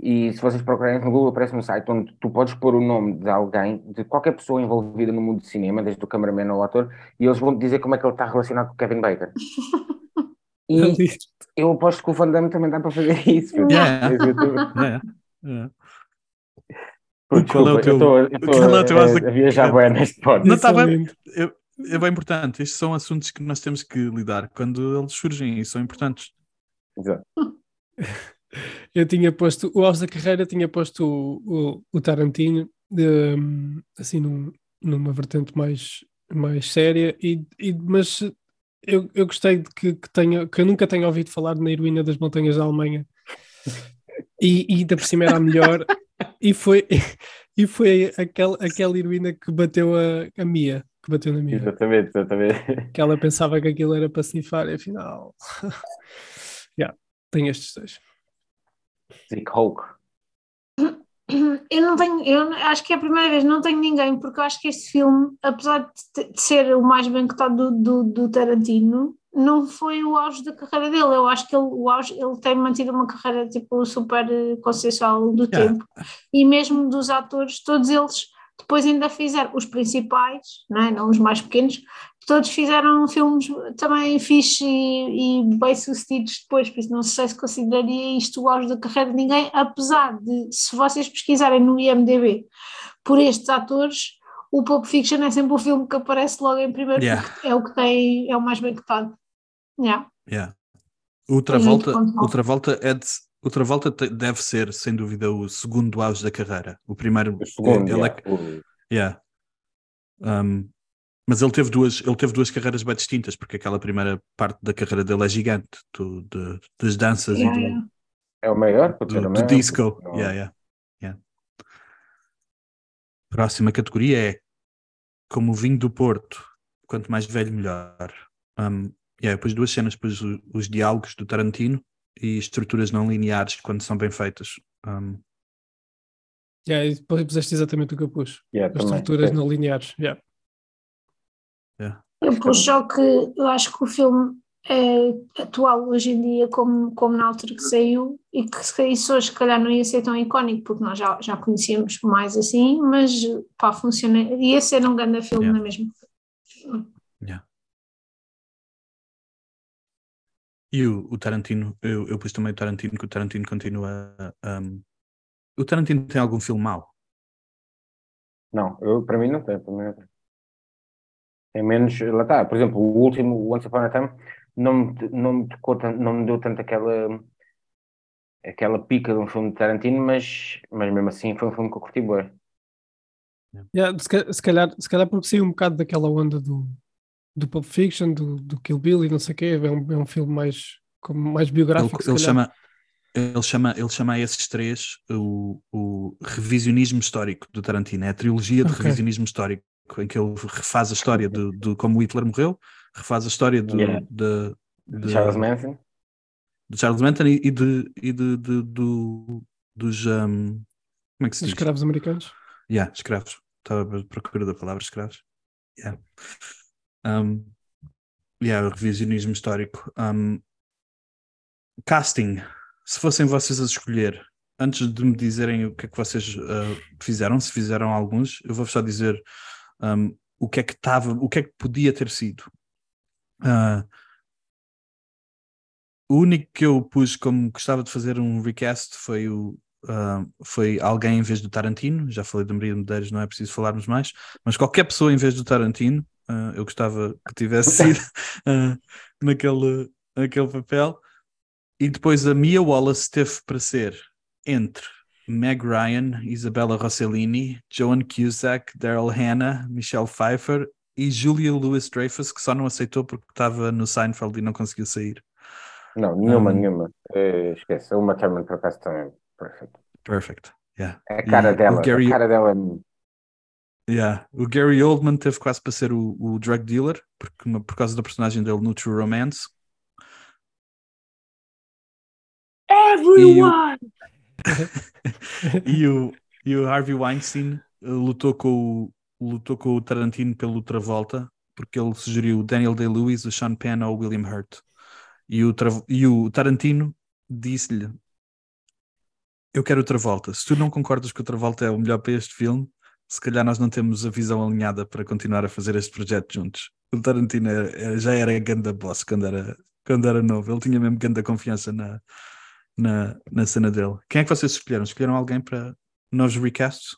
E se vocês procurarem no Google, aparece um site onde tu podes pôr o nome de alguém, de qualquer pessoa envolvida no mundo de cinema, desde o cameraman ao ator, e eles vão te dizer como é que ele está relacionado com o Kevin Bacon. E eu aposto que o Van Damme também dá para fazer isso. Yeah. YouTube. É, é. Pô, Qual é o desculpa, teu- eu estou- eu estou qual é o teu a- asa- a viajar bem neste pod. Não é está bem. Eu- É bem importante. Estes são assuntos que nós temos que lidar quando eles surgem e são importantes. Exato. Eu tinha posto, o Auge da Carreira tinha posto o, o, o Tarantino hum, assim num- numa vertente mais, mais séria, e, e- mas eu, eu gostei de que, que, tenha, que eu nunca tenha ouvido falar na heroína das montanhas da Alemanha e, e ainda por cima era a melhor e foi, e foi aquela, aquela heroína que bateu a, a Mia, que bateu na Mia, Exatamente, exatamente. que ela pensava que aquilo era para snifar e afinal yeah, tem estes dois. Zick Hulk. Eu não tenho, eu acho que é a primeira vez, não tenho ninguém, porque eu acho que este filme, apesar de, de ser o mais bem cotado do, do, do Tarantino, não foi o auge da carreira dele. Eu acho que ele, o auge, ele tem mantido uma carreira tipo super eh, consensual do Yeah. tempo, e mesmo dos atores, todos eles depois ainda fizeram os principais, não, é? não os mais pequenos, todos fizeram filmes também fixe e, e bem sucedidos depois, por isso não sei se consideraria isto o auge da carreira de ninguém, apesar de, se vocês pesquisarem no IMDB por estes atores, o Pulp Fiction é sempre o filme que aparece logo em primeiro, Yeah. é o que tem, é o mais bem cotado. Yeah. Yeah. O Travolta, ponto nove. o Travolta é de, o Travolta deve ser, sem dúvida, o segundo auge da carreira. O primeiro, O segundo, ele yeah. é, yeah. Um, mas ele teve duas, ele teve duas carreiras bem distintas, porque aquela primeira parte da carreira dele é gigante, do- de- das danças Yeah, e do, é o maior, pode do, ser o do maior. disco. Não- Yeah, yeah, yeah. Próxima categoria é como o vinho do Porto, quanto mais velho, melhor. Um, yeah, depois duas cenas, depois o- os diálogos do Tarantino e estruturas não lineares quando são bem feitas. Um, Yeah, e depois puseste exatamente o que eu pus. Yeah, As também. estruturas É. não lineares. Yeah. Eu pus só que eu acho que o filme é atual hoje em dia como, como na altura que saiu e que se isso hoje se calhar não ia ser tão icónico porque nós já, já conhecíamos mais assim, mas pá, funciona, ia ser um grande filme, Yeah. não é e o, o Tarantino, eu, eu pus também o Tarantino, que o Tarantino continua. um, o Tarantino tem algum filme mau? Não, eu, para mim não tem. Para mim não tem. Tem menos. Lá está, por exemplo, o último, o Once Upon a Time, não me, não me tocou não me deu tanto aquela. aquela pica de um filme de Tarantino, mas, mas mesmo assim foi um filme que eu curti bem. Yeah, se calhar, se calhar porque saiu um bocado daquela onda do, do Pulp Fiction, do, do Kill Bill e não sei o quê. É um, é um filme mais, como mais Ele, biográfico. ele calhar. chama, ele, chama, ele chama a esses três o, o revisionismo histórico do Tarantino, é a trilogia de Ok. revisionismo histórico. em que ele refaz a história de, de como Hitler morreu, refaz a história do, Yeah. de, de- Charles Manson. de Charles Manson e, de, e de, de- do, dos. um, como é que se diz? escravos americanos. Yeah, escravos. Estava à procura da palavra escravos. Yeah. Um, yeah, o revisionismo histórico. Um, casting. Se fossem vocês a escolher, antes de me dizerem o que é que vocês uh, fizeram, se fizeram alguns, eu vou só dizer um, o que é que estava, o que é que podia ter sido. Uh, o único que eu pus como gostava de fazer um recast foi o, Uh, foi alguém em vez do Tarantino, já falei da Maria Medeiros, não é preciso falarmos mais, mas qualquer pessoa em vez do Tarantino, uh, eu gostava que tivesse sido uh, naquele, naquele papel. E depois a Mia Wallace teve para ser entre Meg Ryan, Isabella Rossellini, Joan Cusack, Daryl Hannah, Michelle Pfeiffer e Julia Louis Dreyfus, que só não aceitou porque estava no Seinfeld e não conseguiu sair. Não, nenhuma, Um, nenhuma. Eh, esquece. Uma Thurman por acaso também. Perfeito. Perfect. Yeah. É a cara E dela. Gary- A cara dela. Yeah. O Gary Oldman teve quase para ser o, o drug dealer, porque, por causa da personagem dele no True Romance. Everyone! E o, e o Harvey Weinstein eh, lutou com, o, lutou com o Tarantino pelo Travolta, porque ele sugeriu o Daniel Day-Lewis, o Sean Penn ou o William Hurt. E o, e o Tarantino disse-lhe: Eu quero o Travolta. Se tu não concordas que o Travolta é o melhor para este filme, se calhar nós não temos a visão alinhada para continuar a fazer este projeto juntos. O Tarantino era- era- já era ganda boss quando era, quando era novo. Ele tinha mesmo ganda confiança na, na, na cena dele. Quem é que vocês escolheram? Escolheram alguém para novos recasts?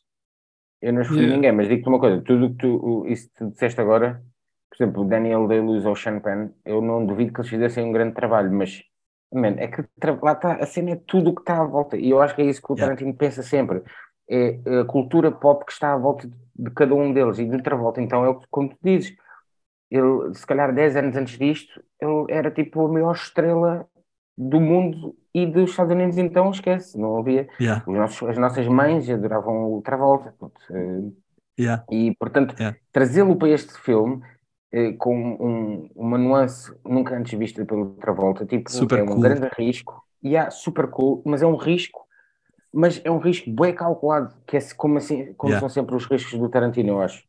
Eu não escolhi Yeah. ninguém, mas digo-te uma coisa: tudo o que tu, isso que tu disseste agora, por exemplo, o Daniel Day-Lewis ou o Sean Penn, eu não duvido que eles fizessem um grande trabalho, mas man, é que lá está, a cena é tudo o que está à volta, e eu acho que é isso que o Yeah. Tarantino pensa sempre. É a cultura pop que está à volta de, de cada um deles e do Travolta. Então, é o que, como tu dizes, ele, se calhar 10 anos antes disto, ele era tipo a maior estrela do mundo e dos Estados Unidos, então esquece, não havia. Yeah, Os nossos- as nossas mães adoravam o Travolta. eh, yeah, e, portanto, Yeah. trazê-lo para este filme eh, com um- uma nuance nunca antes vista pelo Travolta, tipo, Super é um cool. grande risco. E há super cool, mas é um risco, mas é um risco bem calculado, que é como, assim, como Yeah. são sempre os riscos do Tarantino, eu acho.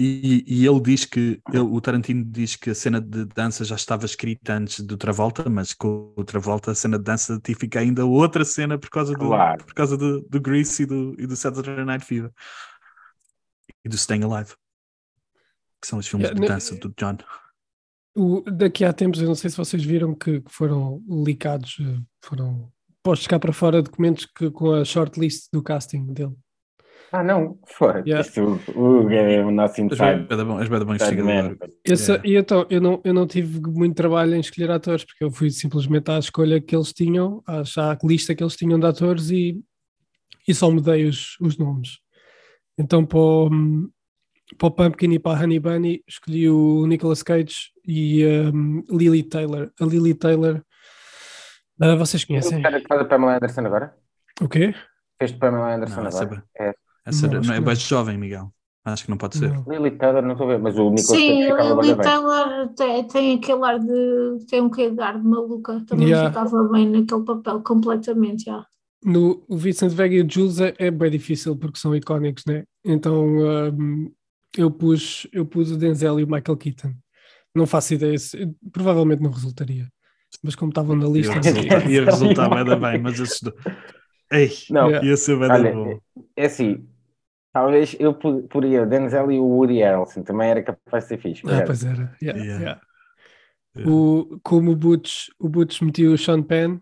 E, e ele diz que ele- o Tarantino diz que a cena de dança já estava escrita antes do Travolta, mas com o Travolta a cena de dança tipifica ainda outra cena por causa do, Claro. por causa do, do Grease e do, e do Saturday Night Fever e do Staying Alive, que são os filmes Yeah, de dança do John. O- daqui a tempos, eu não sei se vocês viram que, que foram licados, eh, foram postos cá para fora documentos que, com a shortlist do casting dele. Ah, não, foi. Yeah. Isto, o, o, é o nosso És inside. bem bom, investigador. man. Esse- Yeah. E então, eu não, eu não tive muito trabalho em escolher atores, porque eu fui simplesmente à escolha que eles tinham, à, à lista que eles tinham de atores e, e só mudei os, os nomes. Então, para o, para o Pumpkin e para a Honey Bunny, escolhi o Nicolas Cage e um, Lily Taylor. A Lily Taylor, ah, vocês O conhecem? cara que faz a Pamela Anderson agora? O quê? Fez de Pamela Anderson Não, essa é agora? bem- É. Essa Não, não, é não. jovem, Miguel. Acho que não pode ser. Lily Taylor, não estou a ver, mas o Nicolas Sim, Lily. Taylor tem, tem aquele ar de. tem um bocadinho de ar de maluca, também Yeah. ficava bem naquele papel completamente, já. No o Vincent Vega e o Jules é, é bem difícil porque são icónicos, né? Então um, eu, pus, eu pus o Denzel e o Michael Keaton. Não faço ideia, se- provavelmente não resultaria. Mas como estavam na lista, Ia resultar, ia resultar bem mas esses dois. Ei, Não, ia ser Olha, bom. é assim, talvez eu o Denzel e o Woody Harrelson, também era capaz de ser fixe. ah, acaso. pois era. yeah, Yeah. yeah. O, como o Butch, o Butch metia o Sean Penn,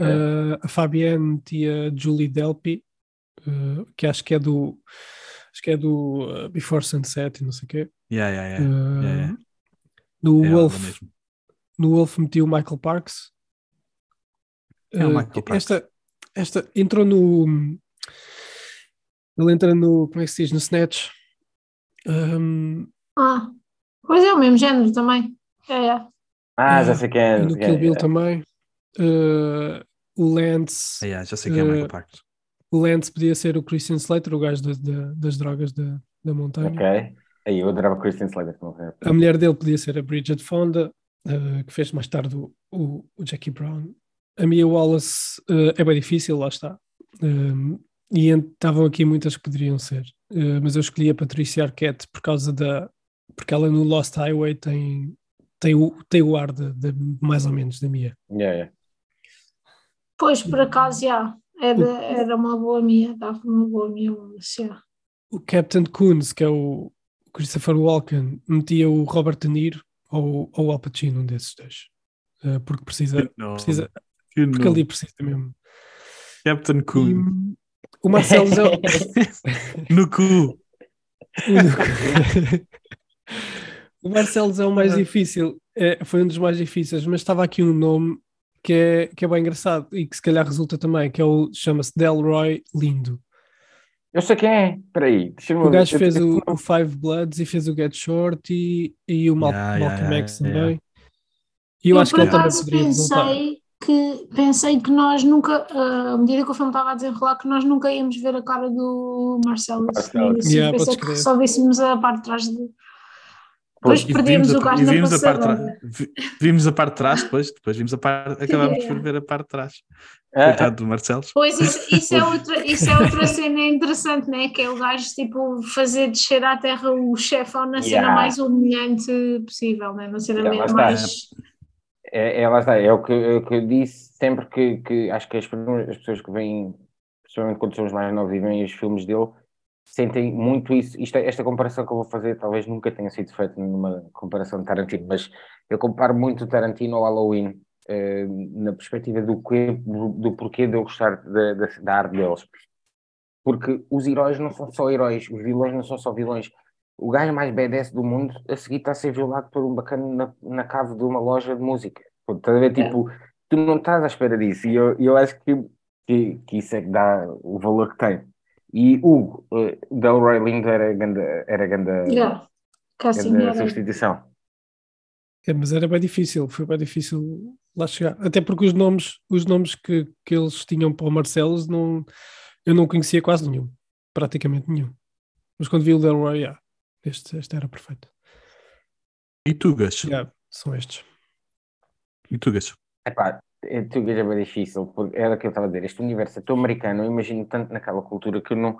uh, a Fabienne metia Julie Delpy, uh, que acho que é do acho que é do uh, Before Sunset e não sei o quê. Yeah, yeah, yeah. Uh, yeah, yeah. No É Wolf, mesmo. No Wolf metia o Michael Parks. É o Uh, Michael Parks. Esta, esta entrou no. Ele entra no. Como é que se diz? No Snatch. Um, Ah, pois é o mesmo género também. É, é. Ah, já sei quem é. e no quem Kill é. Bill também. Uh, o Lance. Ah, yeah, já sei que é o Eh, Michael Parks. O Lance podia ser o Christian Slater, o gajo da- da- das drogas da, da montanha. Ok. Aí eu adorava Christian Slater. não é? A mulher dele podia ser a Bridget Fonda, eh, que fez mais tarde o, o, o Jackie Brown. A Mia Wallace eh, é bem difícil, lá está. Um, e ent- estavam aqui muitas que poderiam ser. Eh, mas eu escolhi a Patricia Arquette por causa da. Porque ela no Lost Highway tem, tem, o, tem o ar de, de- mais ou menos da Mia. Yeah, yeah. Pois, por acaso, já. Era, era uma boa minha, dava uma boa minha. já. O Captain Coons, que é o Christopher Walken, metia o Robert De Niro ou, ou o Al Pacino, um desses dois. Eh, porque precisa, Não, precisa que porque ali precisa mesmo. Captain Coon. E o Marcelo No cu. o Marcelo é o mais difícil, é, foi um dos mais difíceis, mas estava aqui um nome que é, que é bem engraçado e que se calhar resulta também, que é o chama-se Delroy Lindo. Eu sei quem é. Espera aí. deixa-me O gajo eu- fez eu- o, o Five Bloods e fez o Get Short e, e o Mal Yeah, Malcolm yeah, X yeah, também. E eu, Eu, acho que ele também poderia pensei que, pensei que nós nunca, ah, à medida que o filme estava a desenrolar, que nós nunca íamos ver a cara do Marcelo. Marcelo. Assim, Yeah, pensei que crer. só víssemos a parte de trás de. Depois E perdemos vimos o e na vimos a parte Vimos a parte de trás, depois, depois vimos a parte. Acabámos por ver a parte de trás. Ah, Coitado do Marcelo. Pois, isso, isso, é outra, isso é outra cena interessante, né? Que é o gajo tipo, fazer descer à terra o chefão na cena Yeah. mais humilhante possível, né? na cena Yeah, mais. É, é, lá está, é o que, é o que eu disse sempre que, que acho que as, as pessoas que vêm, principalmente quando somos mais novos e veem os filmes dele, sentem muito isso. Isto, é- esta comparação que eu vou fazer talvez nunca tenha sido feita numa comparação de Tarantino, mas eu comparo muito o Tarantino ao Halloween, eh, na perspectiva do, que, do, do porquê de eu gostar da, da, da arte deles. Porque os heróis não são só heróis, os vilões não são só vilões. O gajo mais badass do mundo a seguir está a ser violado por um bacana na, na cave de uma loja de música. Pô, Estás a ver? Tipo, tu não estás à espera disso. E eu, eu acho que, que, que isso é que dá o valor que tem. E Hugo, eh, Delroy Lindo era ganda, era ganda, Yeah. Ganda era. substituição. É, mas era bem difícil, foi bem difícil lá chegar. Até porque os nomes, os nomes que, que eles tinham para o Marcelos não, eu não conhecia quase nenhum, praticamente nenhum. Mas quando vi o Delroy, yeah, este, este era perfeito. E tu, Gas? Yeah, são estes. E tu, Gas? Epá, é, tu é bem difícil, porque era o que eu estava a dizer. Este universo é tão americano, eu imagino tanto naquela cultura que eu não,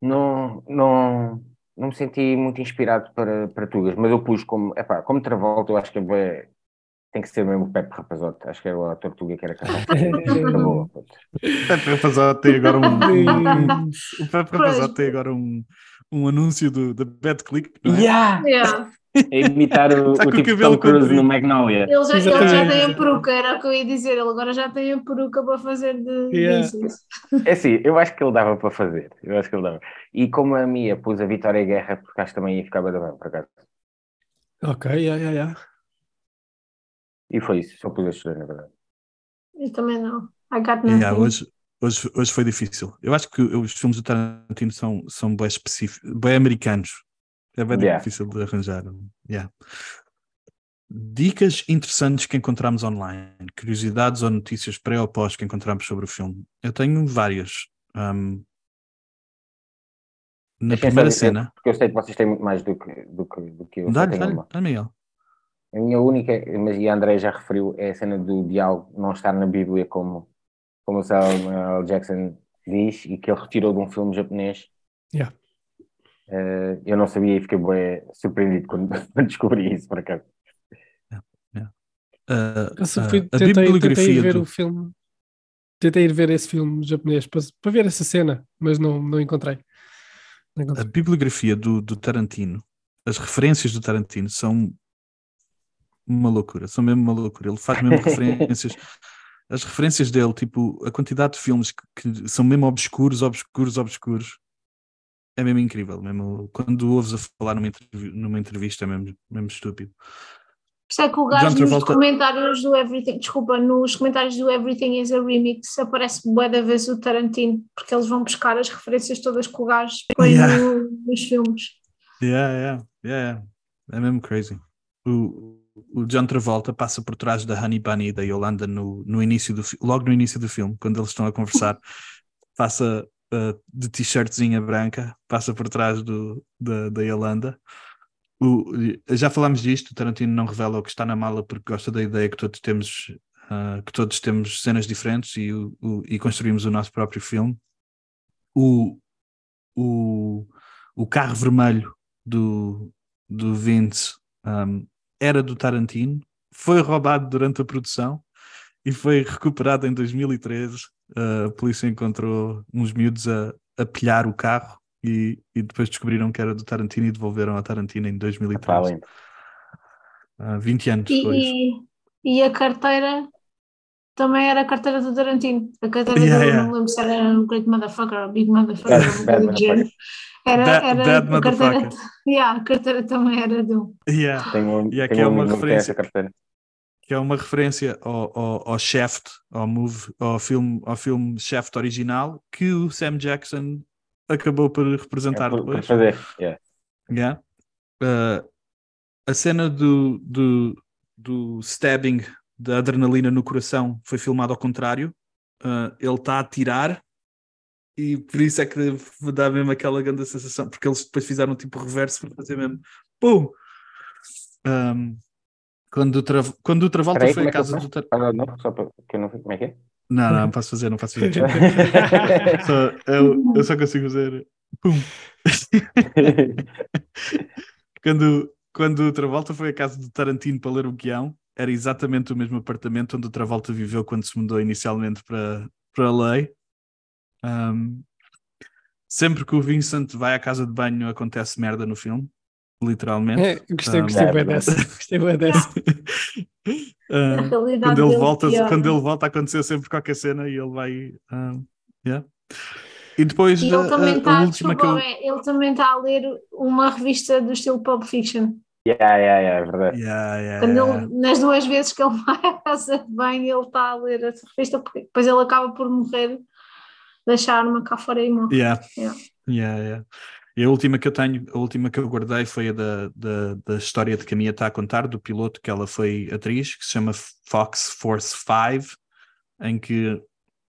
não, não, não me senti muito inspirado para, para Tugas, mas eu pus como, epá, como Travolta, eu acho que é tem que ser mesmo o Pepe Rapazote, acho que era o Tortuga que era. O Pepe Rapazote tem agora um. um- o Pepe Rapazote tem agora um, um anúncio do, da Bad Click. não é? Yeah! Yeah. É imitar o, Tá o tipo cabelo Tom Cruise no Magnolia. Ele já, ele já tem a peruca, era o que eu ia dizer. Ele agora já tem a peruca para fazer de. Yeah. É assim, eu acho que ele dava para fazer. Eu acho que ele dava. E como a Mia pus a Vitória Guerra, porque acho que também ia ficar bem, bem, por acaso. Ok, yeah, yeah, yeah. E foi isso, só pus estes dois, na verdade. Eu também não. I got nothing. Yeah, hoje, hoje, hoje foi difícil. Eu acho que os filmes do Tarantino são, são bem específicos, bem americanos. É bem Yeah. difícil de arranjar. Yeah. Dicas interessantes que encontramos online, curiosidades ou notícias pré ou pós que encontramos sobre o filme. Eu tenho várias. Um, na Deixem só primeira dizer, cena. Porque eu sei que vocês têm muito mais do que, do que, do que eu. Dá-lhe, tenho dá-lhe, Miguel. A minha única, mas e a André já referiu, é a cena do diálogo não estar na Bíblia como, como o Samuel Jackson diz e que ele retirou de um filme japonês. Yeah. Eh, eu não sabia e fiquei bem surpreendido quando, quando descobri isso, por acaso. Uh, Eu só uh, fui- a tentei, tentei ir bibliografia ver do, o filme, tentei ir ver esse filme japonês para, para ver essa cena, mas não, não encontrei. Não a encontrei. bibliografia do, do Tarantino, as referências do Tarantino são uma loucura, são mesmo uma loucura. Ele faz mesmo referências, as referências dele, tipo, a quantidade de filmes que, que são mesmo obscuros, obscuros, obscuros, é mesmo incrível. Mesmo, quando ouves a falar numa, entrevi- numa entrevista, é mesmo, mesmo estúpido. Por é que o gajo nos comentários do Everything, desculpa, nos comentários do Everything is a Remix aparece bué da vez o Tarantino, porque eles vão buscar as referências todas que o gajo põe Yeah. no- nos filmes. Yeah, yeah, yeah, yeah. É mesmo crazy. O, o John Travolta passa por trás da Honey Bunny e da Yolanda no, no início do logo no início do filme, quando eles estão a conversar. passa uh, de t-shirtzinha branca, passa por trás do, da, da Yolanda. O, já falámos disto, Tarantino não revela o que está na mala porque gosta da ideia que todos temos, uh, que todos temos cenas diferentes e, o, o, e construímos o nosso próprio filme. O, o, o carro vermelho do, do Vince um, era do Tarantino, foi roubado durante a produção e foi recuperado em 2013. Uh, a polícia encontrou uns miúdos a, a pilhar o carro e, e, depois descobriram que era do Tarantino e devolveram ao Tarantino em 2013. Uh, 20 anos e, depois. E, e, a carteira também era a carteira do Tarantino. A carteira Yeah, do, yeah. não lembro se era um Great Motherfucker ou Big Motherfucker. Bad- bad. Era, era bad a carteira, yeah, a carteira também era do. Yeah. Tenho, E aqui tenho é um uma referência. Que é uma referência ao, ao, ao Shaft, ao, ao, filme, ao filme Shaft original, que o Sam Jackson acabou por É representar por, por depois. fazer. yeah. Yeah. Uh, a cena do, do, do stabbing da adrenalina no coração foi filmado ao contrário. Uh, ele está a tirar e por isso é que dá mesmo aquela grande sensação, porque eles depois fizeram tipo reverso para fazer mesmo pum! Um, quando, o quando o Travolta Espera aí, foi a é casa do Fala de novo, só para que eu não como é que é. Não, não, não posso fazer, não posso fazer. Só- eu, eu só consigo fazer pum! quando, quando o Travolta foi à casa do Tarantino para ler o guião, era exatamente o mesmo apartamento onde o Travolta viveu quando se mudou inicialmente para, para a lei. Um, sempre que o Vincent vai à casa de banho acontece merda no filme, literalmente. É, gostei, Ah, gostei é bem dessa. Gostei bem dessa. Ah, quando ele dele volta, pior. quando ele volta a acontecer sempre qualquer cena e ele vai. ah, yeah. E depois E a, ele também a- a está, última que eu. desculpa, é, ele também está a ler uma revista do estilo Pulp Fiction. Yeah, yeah, yeah, é verdade. Yeah, yeah, Quando yeah. ele, nas duas vezes que ele vai à casa de banho, ele está a ler essa revista, porque depois ele acaba por morrer, deixar a arma cá fora e morre. Yeah. Yeah. Yeah, yeah. E a última que eu tenho, a última que eu guardei foi a da, da, da história de que a Mia está a contar, do piloto que ela foi atriz, que se chama Fox Force 5, em que,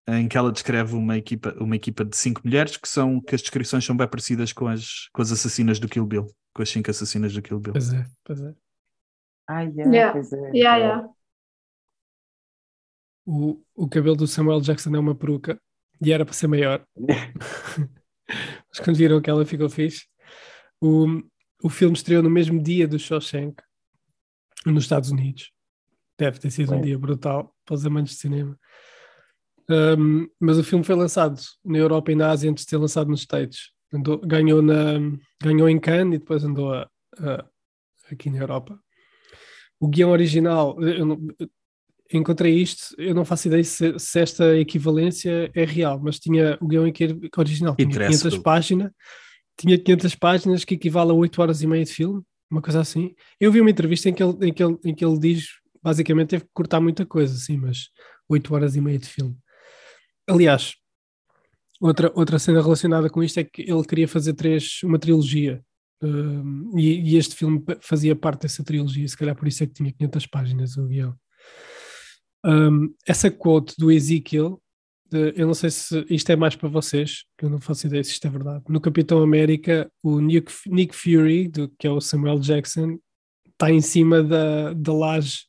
em que ela descreve uma equipa, uma equipa de cinco mulheres que são que as descrições são bem parecidas com as, com as assassinas do Kill Bill, com as cinco assassinas do Kill Bill. Pois é, pois é. Ah, yeah, Yeah. pois é. Yeah, yeah. yeah. O, o cabelo do Samuel Jackson é uma peruca e era para ser maior. Mas quando viram que ela ficou fixe, o, o filme estreou no mesmo dia do Shawshank, nos Estados Unidos. Deve ter sido um dia brutal para os amantes de cinema. Um, mas o filme foi lançado na Europa e na Ásia antes de ser lançado nos States. Andou- ganhou, na, ganhou em Cannes e depois andou a- a- aqui na Europa. O guião original, eu não- encontrei isto, eu não faço ideia se, se esta equivalência é real, mas tinha o guião original tinha Interessa, 500 Hugo. páginas, tinha 500 páginas que equivale a 8 horas e meia de filme, uma coisa assim. Eu vi uma entrevista em que ele, em que ele, em que ele diz, basicamente teve que cortar muita coisa, sim, mas 8 horas e meia de filme. Aliás, outra, outra cena relacionada com isto é que ele queria fazer três, uma trilogia. Um, e, e este filme fazia parte dessa trilogia, se calhar por isso é que tinha 500 páginas o guião. Um, essa quote do Ezekiel, de- eu não sei se isto é mais para vocês, que eu não faço ideia se isto é verdade. No Capitão América, o Nick, Nick Fury, do, que é o Samuel Jackson, está em cima da, da laje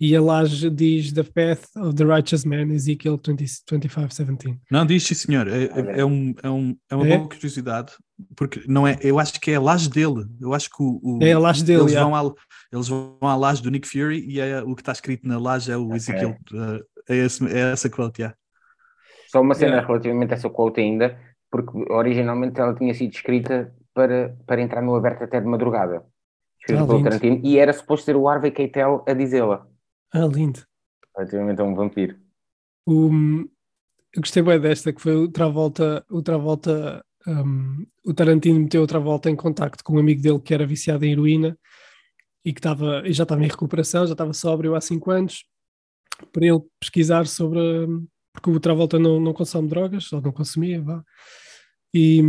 e a laje diz The Path of the Righteous Man, Ezekiel 20, 25, 17. Não, diz sim, senhor. É, é, é um, é, um, é uma É? boa curiosidade, porque não é, eu acho que é a laje dele. Eu acho que o, o- É a laje dele, eles, yeah. vão à, eles vão à laje do Nick Fury e é, o que está escrito na laje é o Ezekiel. uh, é, esse, é essa quote, yeah. Só uma cena Yeah. relativamente a essa quote ainda, porque originalmente ela tinha sido escrita para, para entrar no aberto até de madrugada. Ah, pelo lindo. Tarantino, e era suposto ser o Harvey Keitel a dizê-la, Ah, lindo. relativamente a um vampiro. O, eu gostei bem desta, que foi o Travolta, o Travolta, um, o Tarantino meteu o Travolta em contacto com um amigo dele que era viciado em heroína e que estava, e já estava em recuperação, já estava sóbrio há cinco anos, para ele pesquisar sobre, porque o Travolta não, não consome drogas, ou não consumia, vá. E,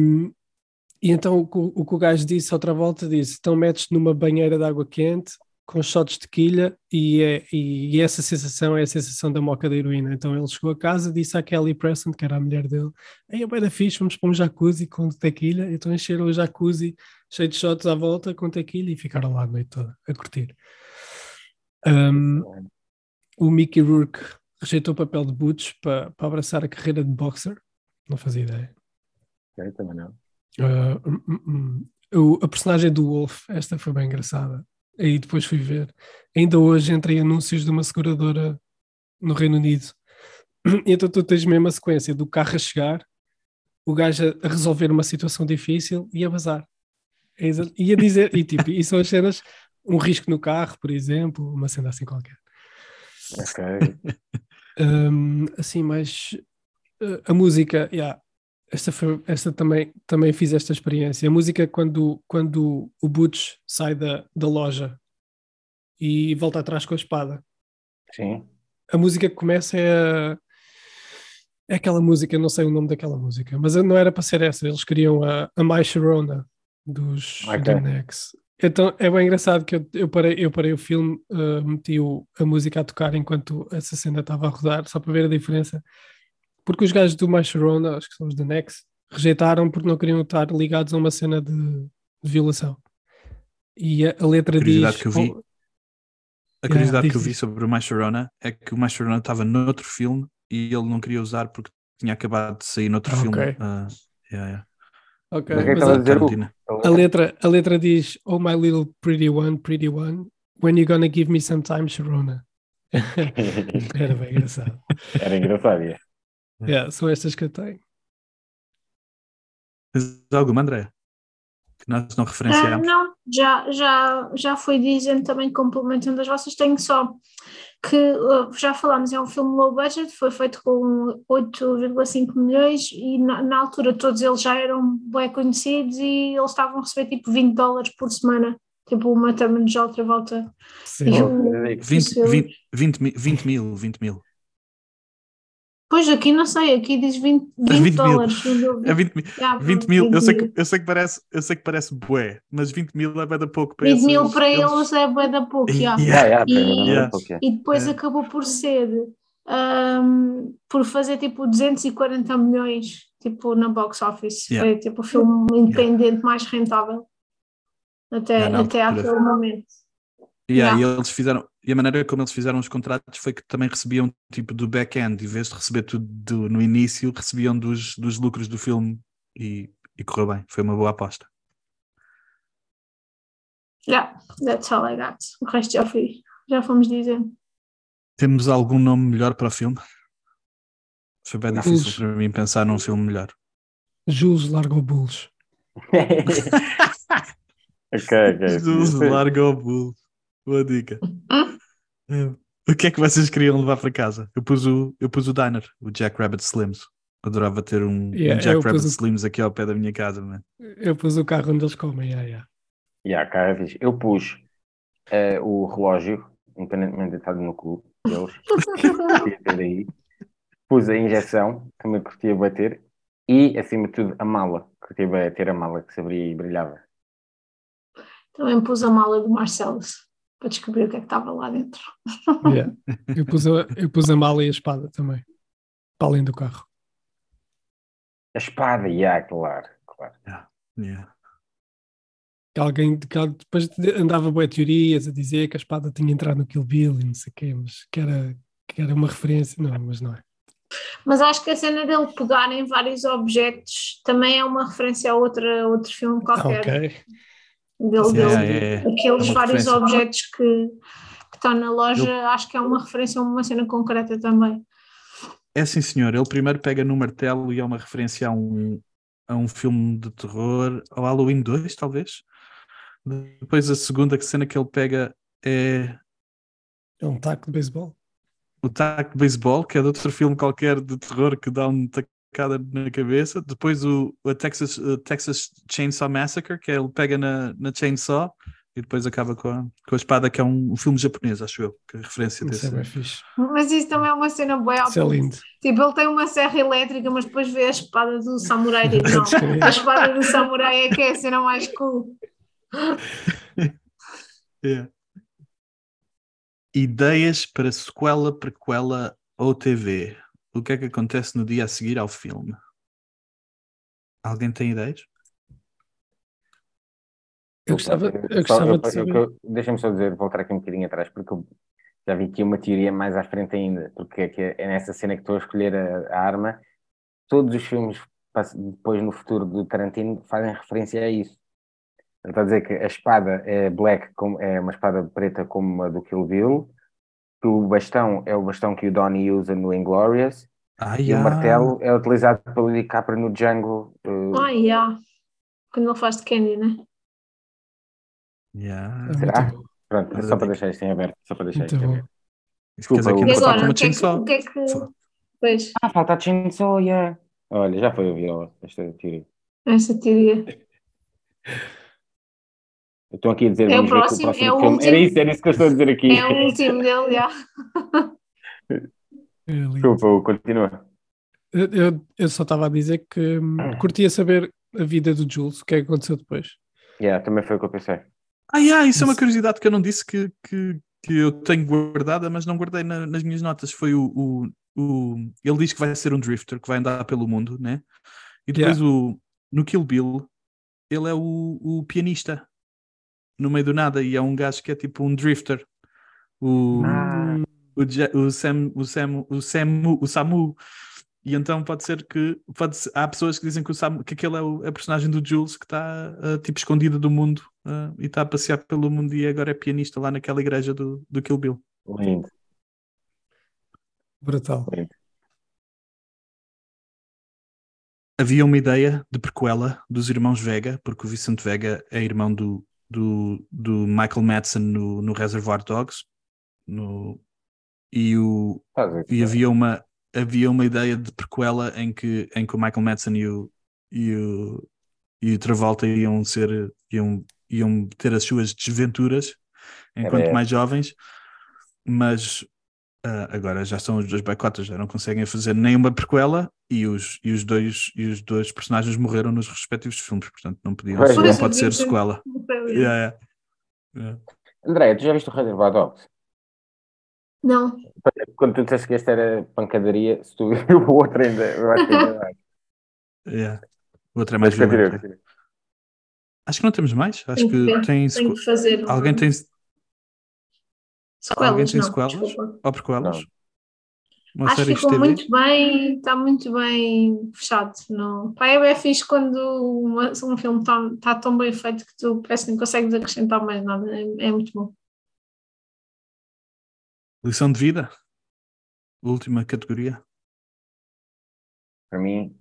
e então o, que o- o que o gajo disse ao Travolta disse, então metes numa banheira de água quente com shots de quilha e, é, e, e essa sensação é a sensação da moca da heroína. Então ele chegou a casa, disse à Kelly Preston, que era a mulher dele, aí é bem da fixe, vamos para um jacuzzi com tequila. Então encheram o jacuzzi cheio de shots à volta com tequila e ficaram lá a noite toda a curtir. Um, o Mickey Rourke rejeitou o papel de Butch para, para abraçar a carreira de boxer. Não fazia ideia. Ok, também não. Uh, hum, hum, hum. O- a personagem do Wolf, esta foi bem engraçada. Aí depois fui ver. Ainda hoje entrei anúncios de uma seguradora no Reino Unido. Então tu tens mesmo a sequência do carro a chegar, o gajo a- resolver uma situação difícil e a bazar. É E a dizer, e tipo, e são as cenas, um risco no carro, por exemplo, uma cena assim qualquer. Ok. Um, assim, mas uh, a música, yeah, esta, foi, esta também, também fiz esta experiência. A música, quando, quando o Butch sai da, da loja e volta atrás com a espada, Sim. a música que começa é, é aquela música, eu não sei o nome daquela música, mas não era para ser essa, eles queriam a, a My Sharona dos Ok. The Next. Então é bem engraçado que eu, eu, parei, eu parei o filme, uh, meti o- a música a tocar enquanto essa cena estava a rodar, só para ver a diferença. Porque os gajos do My Sharona, acho que são os The Next, rejeitaram porque não queriam estar ligados a uma cena de, de violação. E a, a letra diz. Curiosidade que eu vi. oh, A curiosidade diz que eu vi sobre o Mascherona é que o Mascherona estava noutro filme e ele não queria usar porque tinha acabado de sair noutro Ah, filme. ok. ah, yeah, yeah. ok, Mas é a a- dizer? A letra, a letra diz: Oh, my little pretty one, pretty one, when you gonna give me some time, Sharona? Era bem engraçado. Era engraçado, é. Yeah, são estas que eu tenho. Tens alguma, André? Que nós não Ah, referenciamos? não, já, já, já fui dizendo também, complementando as vossas, tenho só que uh, já falámos, é um filme low budget, foi feito com 8,5 milhões e na, na altura todos eles já eram bem conhecidos e eles estavam a receber tipo 20 dólares por semana, tipo uma turma de outra volta. Sim. E o- 20, isso- 20, 20, mi- 20 mil, 20 mil. Pois aqui não sei, aqui diz 20, 20, 20 mil. dólares. não deu É 20 mil. Já, 20 mil, eu 20 sei, mil. que, eu, sei que parece, eu sei que parece bué, mas 20 mil é bué da pouco para 20 mil esses- para eles é bué da pouco. Yeah. Yeah, yeah, E- não Yeah. é pouco, é. E depois É. acabou por ser ahm, por fazer tipo 240 milhões tipo na box office. Yeah. Foi tipo o filme independente mais rentável até, Yeah, na até aquele momento. Yeah, Yeah. E eles fizeram, e a maneira como eles fizeram os contratos foi que também recebiam tipo do back-end, em vez de receber tudo do- no início, recebiam dos, dos lucros do filme e, e correu bem, foi uma boa aposta. Yeah, that's all I got. O resto já fui, já fomos dizendo. Temos algum nome melhor para o filme? Foi bem difícil Bulls. para mim pensar num filme melhor. Jules largou bulls. ok, ok. Jesus, Sim. larga o bull. Boa dica. É. O que é que vocês queriam levar para casa? Eu pus o, eu pus o Diner, o Jack Rabbit Slims. Adorava ter um, um Yeah, Jack eu pus Rabbit o- Slims aqui ao pé da minha casa, man. Eu pus o carro onde eles comem. Yeah, yeah. Yeah, cara, fixe. Eu pus eh, o relógio, independentemente de estar no cu deles, aí. Pus a injeção, também curtia bater. E, acima de tudo, a mala. Curtia bater a mala que se abria e brilhava. Também pus a mala do Marcelo para descobrir o que é que estava lá dentro. Yeah. Eu, pus a, eu pus a mala e a espada também. Para além do carro. A espada, yeah, claro, claro. Yeah. Que alguém que depois andava boas teorias a dizer que a espada tinha entrado no Kill Bill e não sei o quê, mas que era, que era uma referência. Não, mas não é. Mas acho que a cena dele pegar em vários objetos também é uma referência a outra, outro filme qualquer. Ok. Dele, dele, é, é. aqueles É vários referência. objetos que, que estão na loja, acho que é uma referência a uma cena concreta também. É sim, senhor. Ele primeiro pega no martelo e é uma referência a um, a um filme de terror, ao Halloween 2, talvez. Depois a segunda cena que ele pega é É um taco de beisebol. o taco de beisebol, que é de outro filme qualquer de terror que dá uma tacada na cabeça. Depois o, o Texas, o Texas Chainsaw Massacre, que é ele pega na, na chainsaw e depois acaba com a, com a espada, que é um, um filme japonês, acho eu, que é a referência Isso é desse. bem fixe. Mas isso também é uma cena boa. Isso é lindo. Tipo, ele tem uma serra elétrica, mas depois vê a espada do samurai e diz, não, a espada do samurai é que é a cena mais cool. Yeah. ideias para sequela, prequela ou TV. O que é que acontece no dia a seguir ao filme? Alguém tem ideias? Eu gostava, eu Só- gostava de saber. Deixa-me só dizer, voltar aqui um bocadinho atrás, porque eu já vi aqui uma teoria mais à frente ainda, porque é, que é nessa cena que estou a escolher a, a arma. Todos os filmes depois no futuro do Tarantino fazem referência a isso. Ele está a dizer que a espada é black, como, é uma espada preta como a do Kill Bill, o bastão é o bastão que o Donnie usa no Inglourious, Ai, e o ah, martelo é utilizado pelo DiCaprio no Django. eh, Ah, yeah. Quando ele faz de Candy, né? yeah. É será? Pronto, Mas só para deixar isto em aberto. Só para deixar isto em aberto. Desculpa, E falta agora, uma o que é que, chainsaw. o que, é que... Só. Pois, Ah, falta a Chainsaw, yeah. Olha, já foi ouvir esta teoria. essa teoria. Eu estou aqui a dizer, É o ver que próximo, próximo é o filme. último. Era isso, era isso que eu estou a dizer aqui. É o último dele, já. É. Desculpa, continua. Eu, eu- eu só estava a dizer que hum, curtia saber a vida do Jules, o que é que aconteceu depois. Yeah, também foi o que eu pensei. Ah, yeah, isso é uma Isso. curiosidade que eu não disse que, que, que eu tenho guardada, mas não guardei na- nas minhas notas. Foi o, o, o- Ele diz que vai ser um drifter, que vai andar pelo mundo, né? E depois o, no Kill Bill, ele é o, o pianista no meio do nada e é um gajo que é tipo um drifter. O, Ah. o, o Sam, o Sam, o Samu, o Samu. E então pode ser que pode ser- há pessoas que dizem que, o Samu, que aquele é o, a personagem do Jules que está ah, tipo escondida do mundo ah, e está a passear pelo mundo e agora é pianista lá naquela igreja do, do Kill Bill. Lindo, Brutal. lindo. Havia uma ideia de prequela dos irmãos Vega, porque o Vicente Vega é irmão do, do, do Michael Madsen no, no Reservoir Dogs. No, e o, Estás a ver? e havia uma havia uma ideia de prequela em que em que o Michael Madsen e o e o, e o Travolta iam ser iam, iam ter as suas desventuras enquanto Era- mais jovens mas ah, agora já são os dois boicotas já não conseguem fazer nenhuma prequela e os, e os dois e os dois personagens morreram nos respectivos filmes portanto não podiam Pois, não pode ser sequela Yeah, yeah. Yeah. André, tu já viste o Reservoir Dogs? Não, Quando tu disseste que este era pancadaria, se tu viu o outro ainda, eu acho que ainda vai. Yeah. o outro é mais violento continua. acho que não temos mais acho que que tem tenho que fazer. alguém tem sequelas, alguém tem não, sequelas? desculpa. ou prequelas Não. Acho uma que ficou muito bem, está muito bem fechado. Não. Pá, é bem fixe quando uma- um filme está tá tão bem feito que tu parece que não consegues acrescentar mais nada. É, é muito bom. lição de vida última categoria Para mim,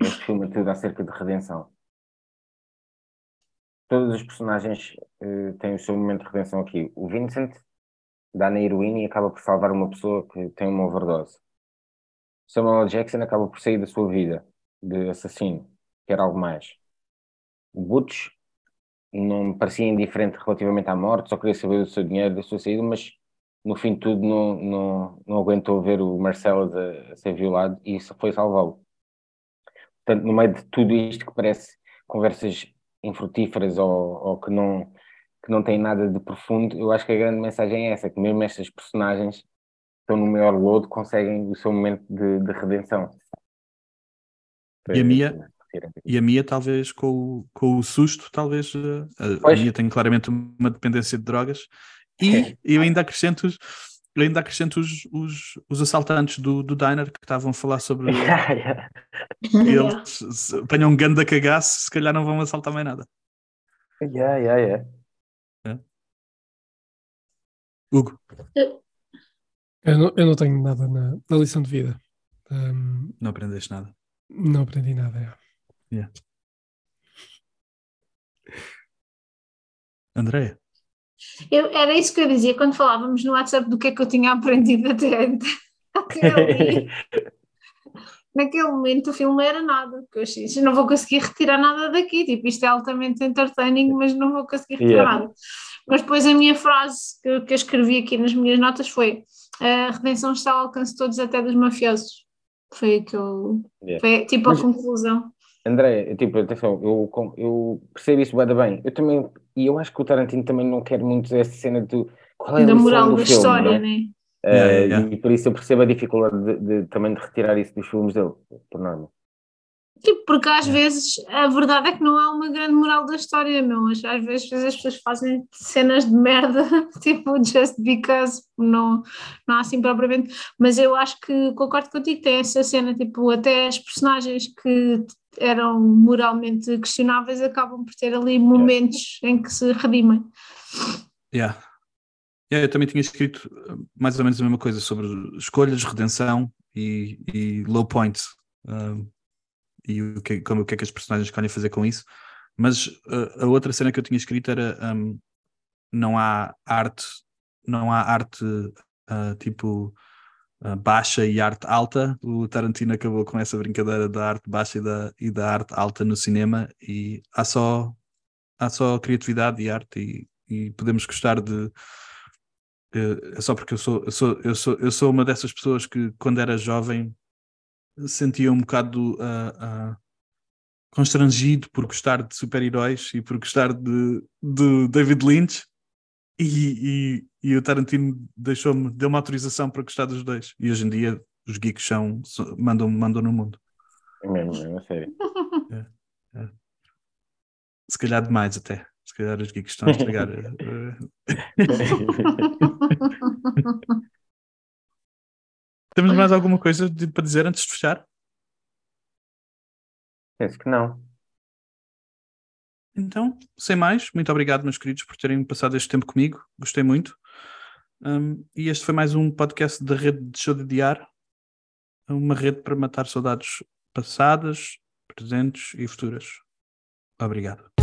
este filme é tudo acerca de redenção. Todos os personagens eh, têm o seu momento de redenção aqui. O Vincent dá na heroína e acaba por salvar uma pessoa que tem uma overdose. Samuel. Jackson acaba por sair da sua vida de assassino, quer algo mais. Butch não me parecia indiferente relativamente à morte, só queria saber do seu dinheiro, da sua saída, mas no fim de tudo não, não, não aguentou ver o Marcelo a ser violado e isso foi salvá-lo. Portanto, no meio de tudo isto que parece conversas infrutíferas ou, ou que, não, que não têm nada de profundo, eu acho que a grande mensagem é essa, que mesmo estas personagens estão no maior lodo conseguem o seu momento de, de redenção. E a Mia? e a Mia talvez com o, com o susto talvez eh, a, a. Mia tem claramente uma dependência de drogas e eu ainda acrescento os eu ainda acrescento os, os, os assaltantes do, do diner que estavam a falar sobre eles se apanham um ganda cagaço se calhar não vão assaltar mais nada Yeah, yeah, yeah. Hugo Eu não, eu não tenho nada na, na lição de vida. Hum, não aprendeste nada não aprendi nada. é. Yeah. André Eu, era isso que eu dizia quando falávamos no WhatsApp do que é que eu tinha aprendido até, até ali. Naquele momento o filme era nada, porque eu achei, "Isto não vou conseguir retirar nada daqui, tipo, isto é altamente entertaining, mas não vou conseguir retirar Yeah. nada. Mas depois a minha frase que, eu- que eu escrevi aqui nas minhas notas foi a redenção está ao alcance de todos, até dos mafiosos. Foi que eu... Yeah. Foi tipo Mas- a conclusão. André, tipo, atenção, eu, eu percebo isso da bem. Eu também, e eu acho que o Tarantino também não quer muito essa cena de qual é a da moral do da filme, história, não? né? Eh, Yeah, yeah, yeah. E por isso eu percebo a dificuldade de, de- também de retirar isso dos filmes dele, por norma. Tipo, porque às É. vezes a verdade é que não há uma grande moral da história, meu. Mas às vezes as pessoas fazem cenas de merda, tipo, just because não, não há assim propriamente. Mas eu acho que concordo contigo, tem essa cena, tipo, até as personagens que eram moralmente questionáveis acabam por ter ali momentos em que se redimem. Yeah. Yeah, eu também tinha escrito uh, mais ou menos a mesma coisa sobre escolhas, redenção e, e low points. um, e o que, como, o que é que as personagens escolhem fazer com isso. Mas uh, a outra cena que eu tinha escrito era um, não há arte, não há arte uh, tipo uh, baixa e arte alta. O Tarantino acabou com essa brincadeira da arte baixa e da, e da arte alta no cinema e há só, há só criatividade e arte e, e podemos gostar de é só porque eu sou, eu sou, eu sou, eu sou uma dessas pessoas que quando era jovem sentia um bocado ah, ah, constrangido por gostar de super-heróis e por gostar de, de David Lynch. E, e, e o Tarantino deixou-me, deu-me autorização para gostar dos dois. E hoje em dia os geeks são, mandam, mandam no mundo. É mesmo, mesmo, a sério. se calhar demais até. Se calhar os geeks estão a estragar eh, temos mais alguma coisa de- para dizer antes de fechar? Penso que não. Então, sem mais, muito obrigado, meus queridos, por terem passado este tempo comigo. Gostei muito. Um, e este foi mais um podcast da rede de Show de Diar, uma rede para matar saudades passadas, presentes e futuras. Obrigado.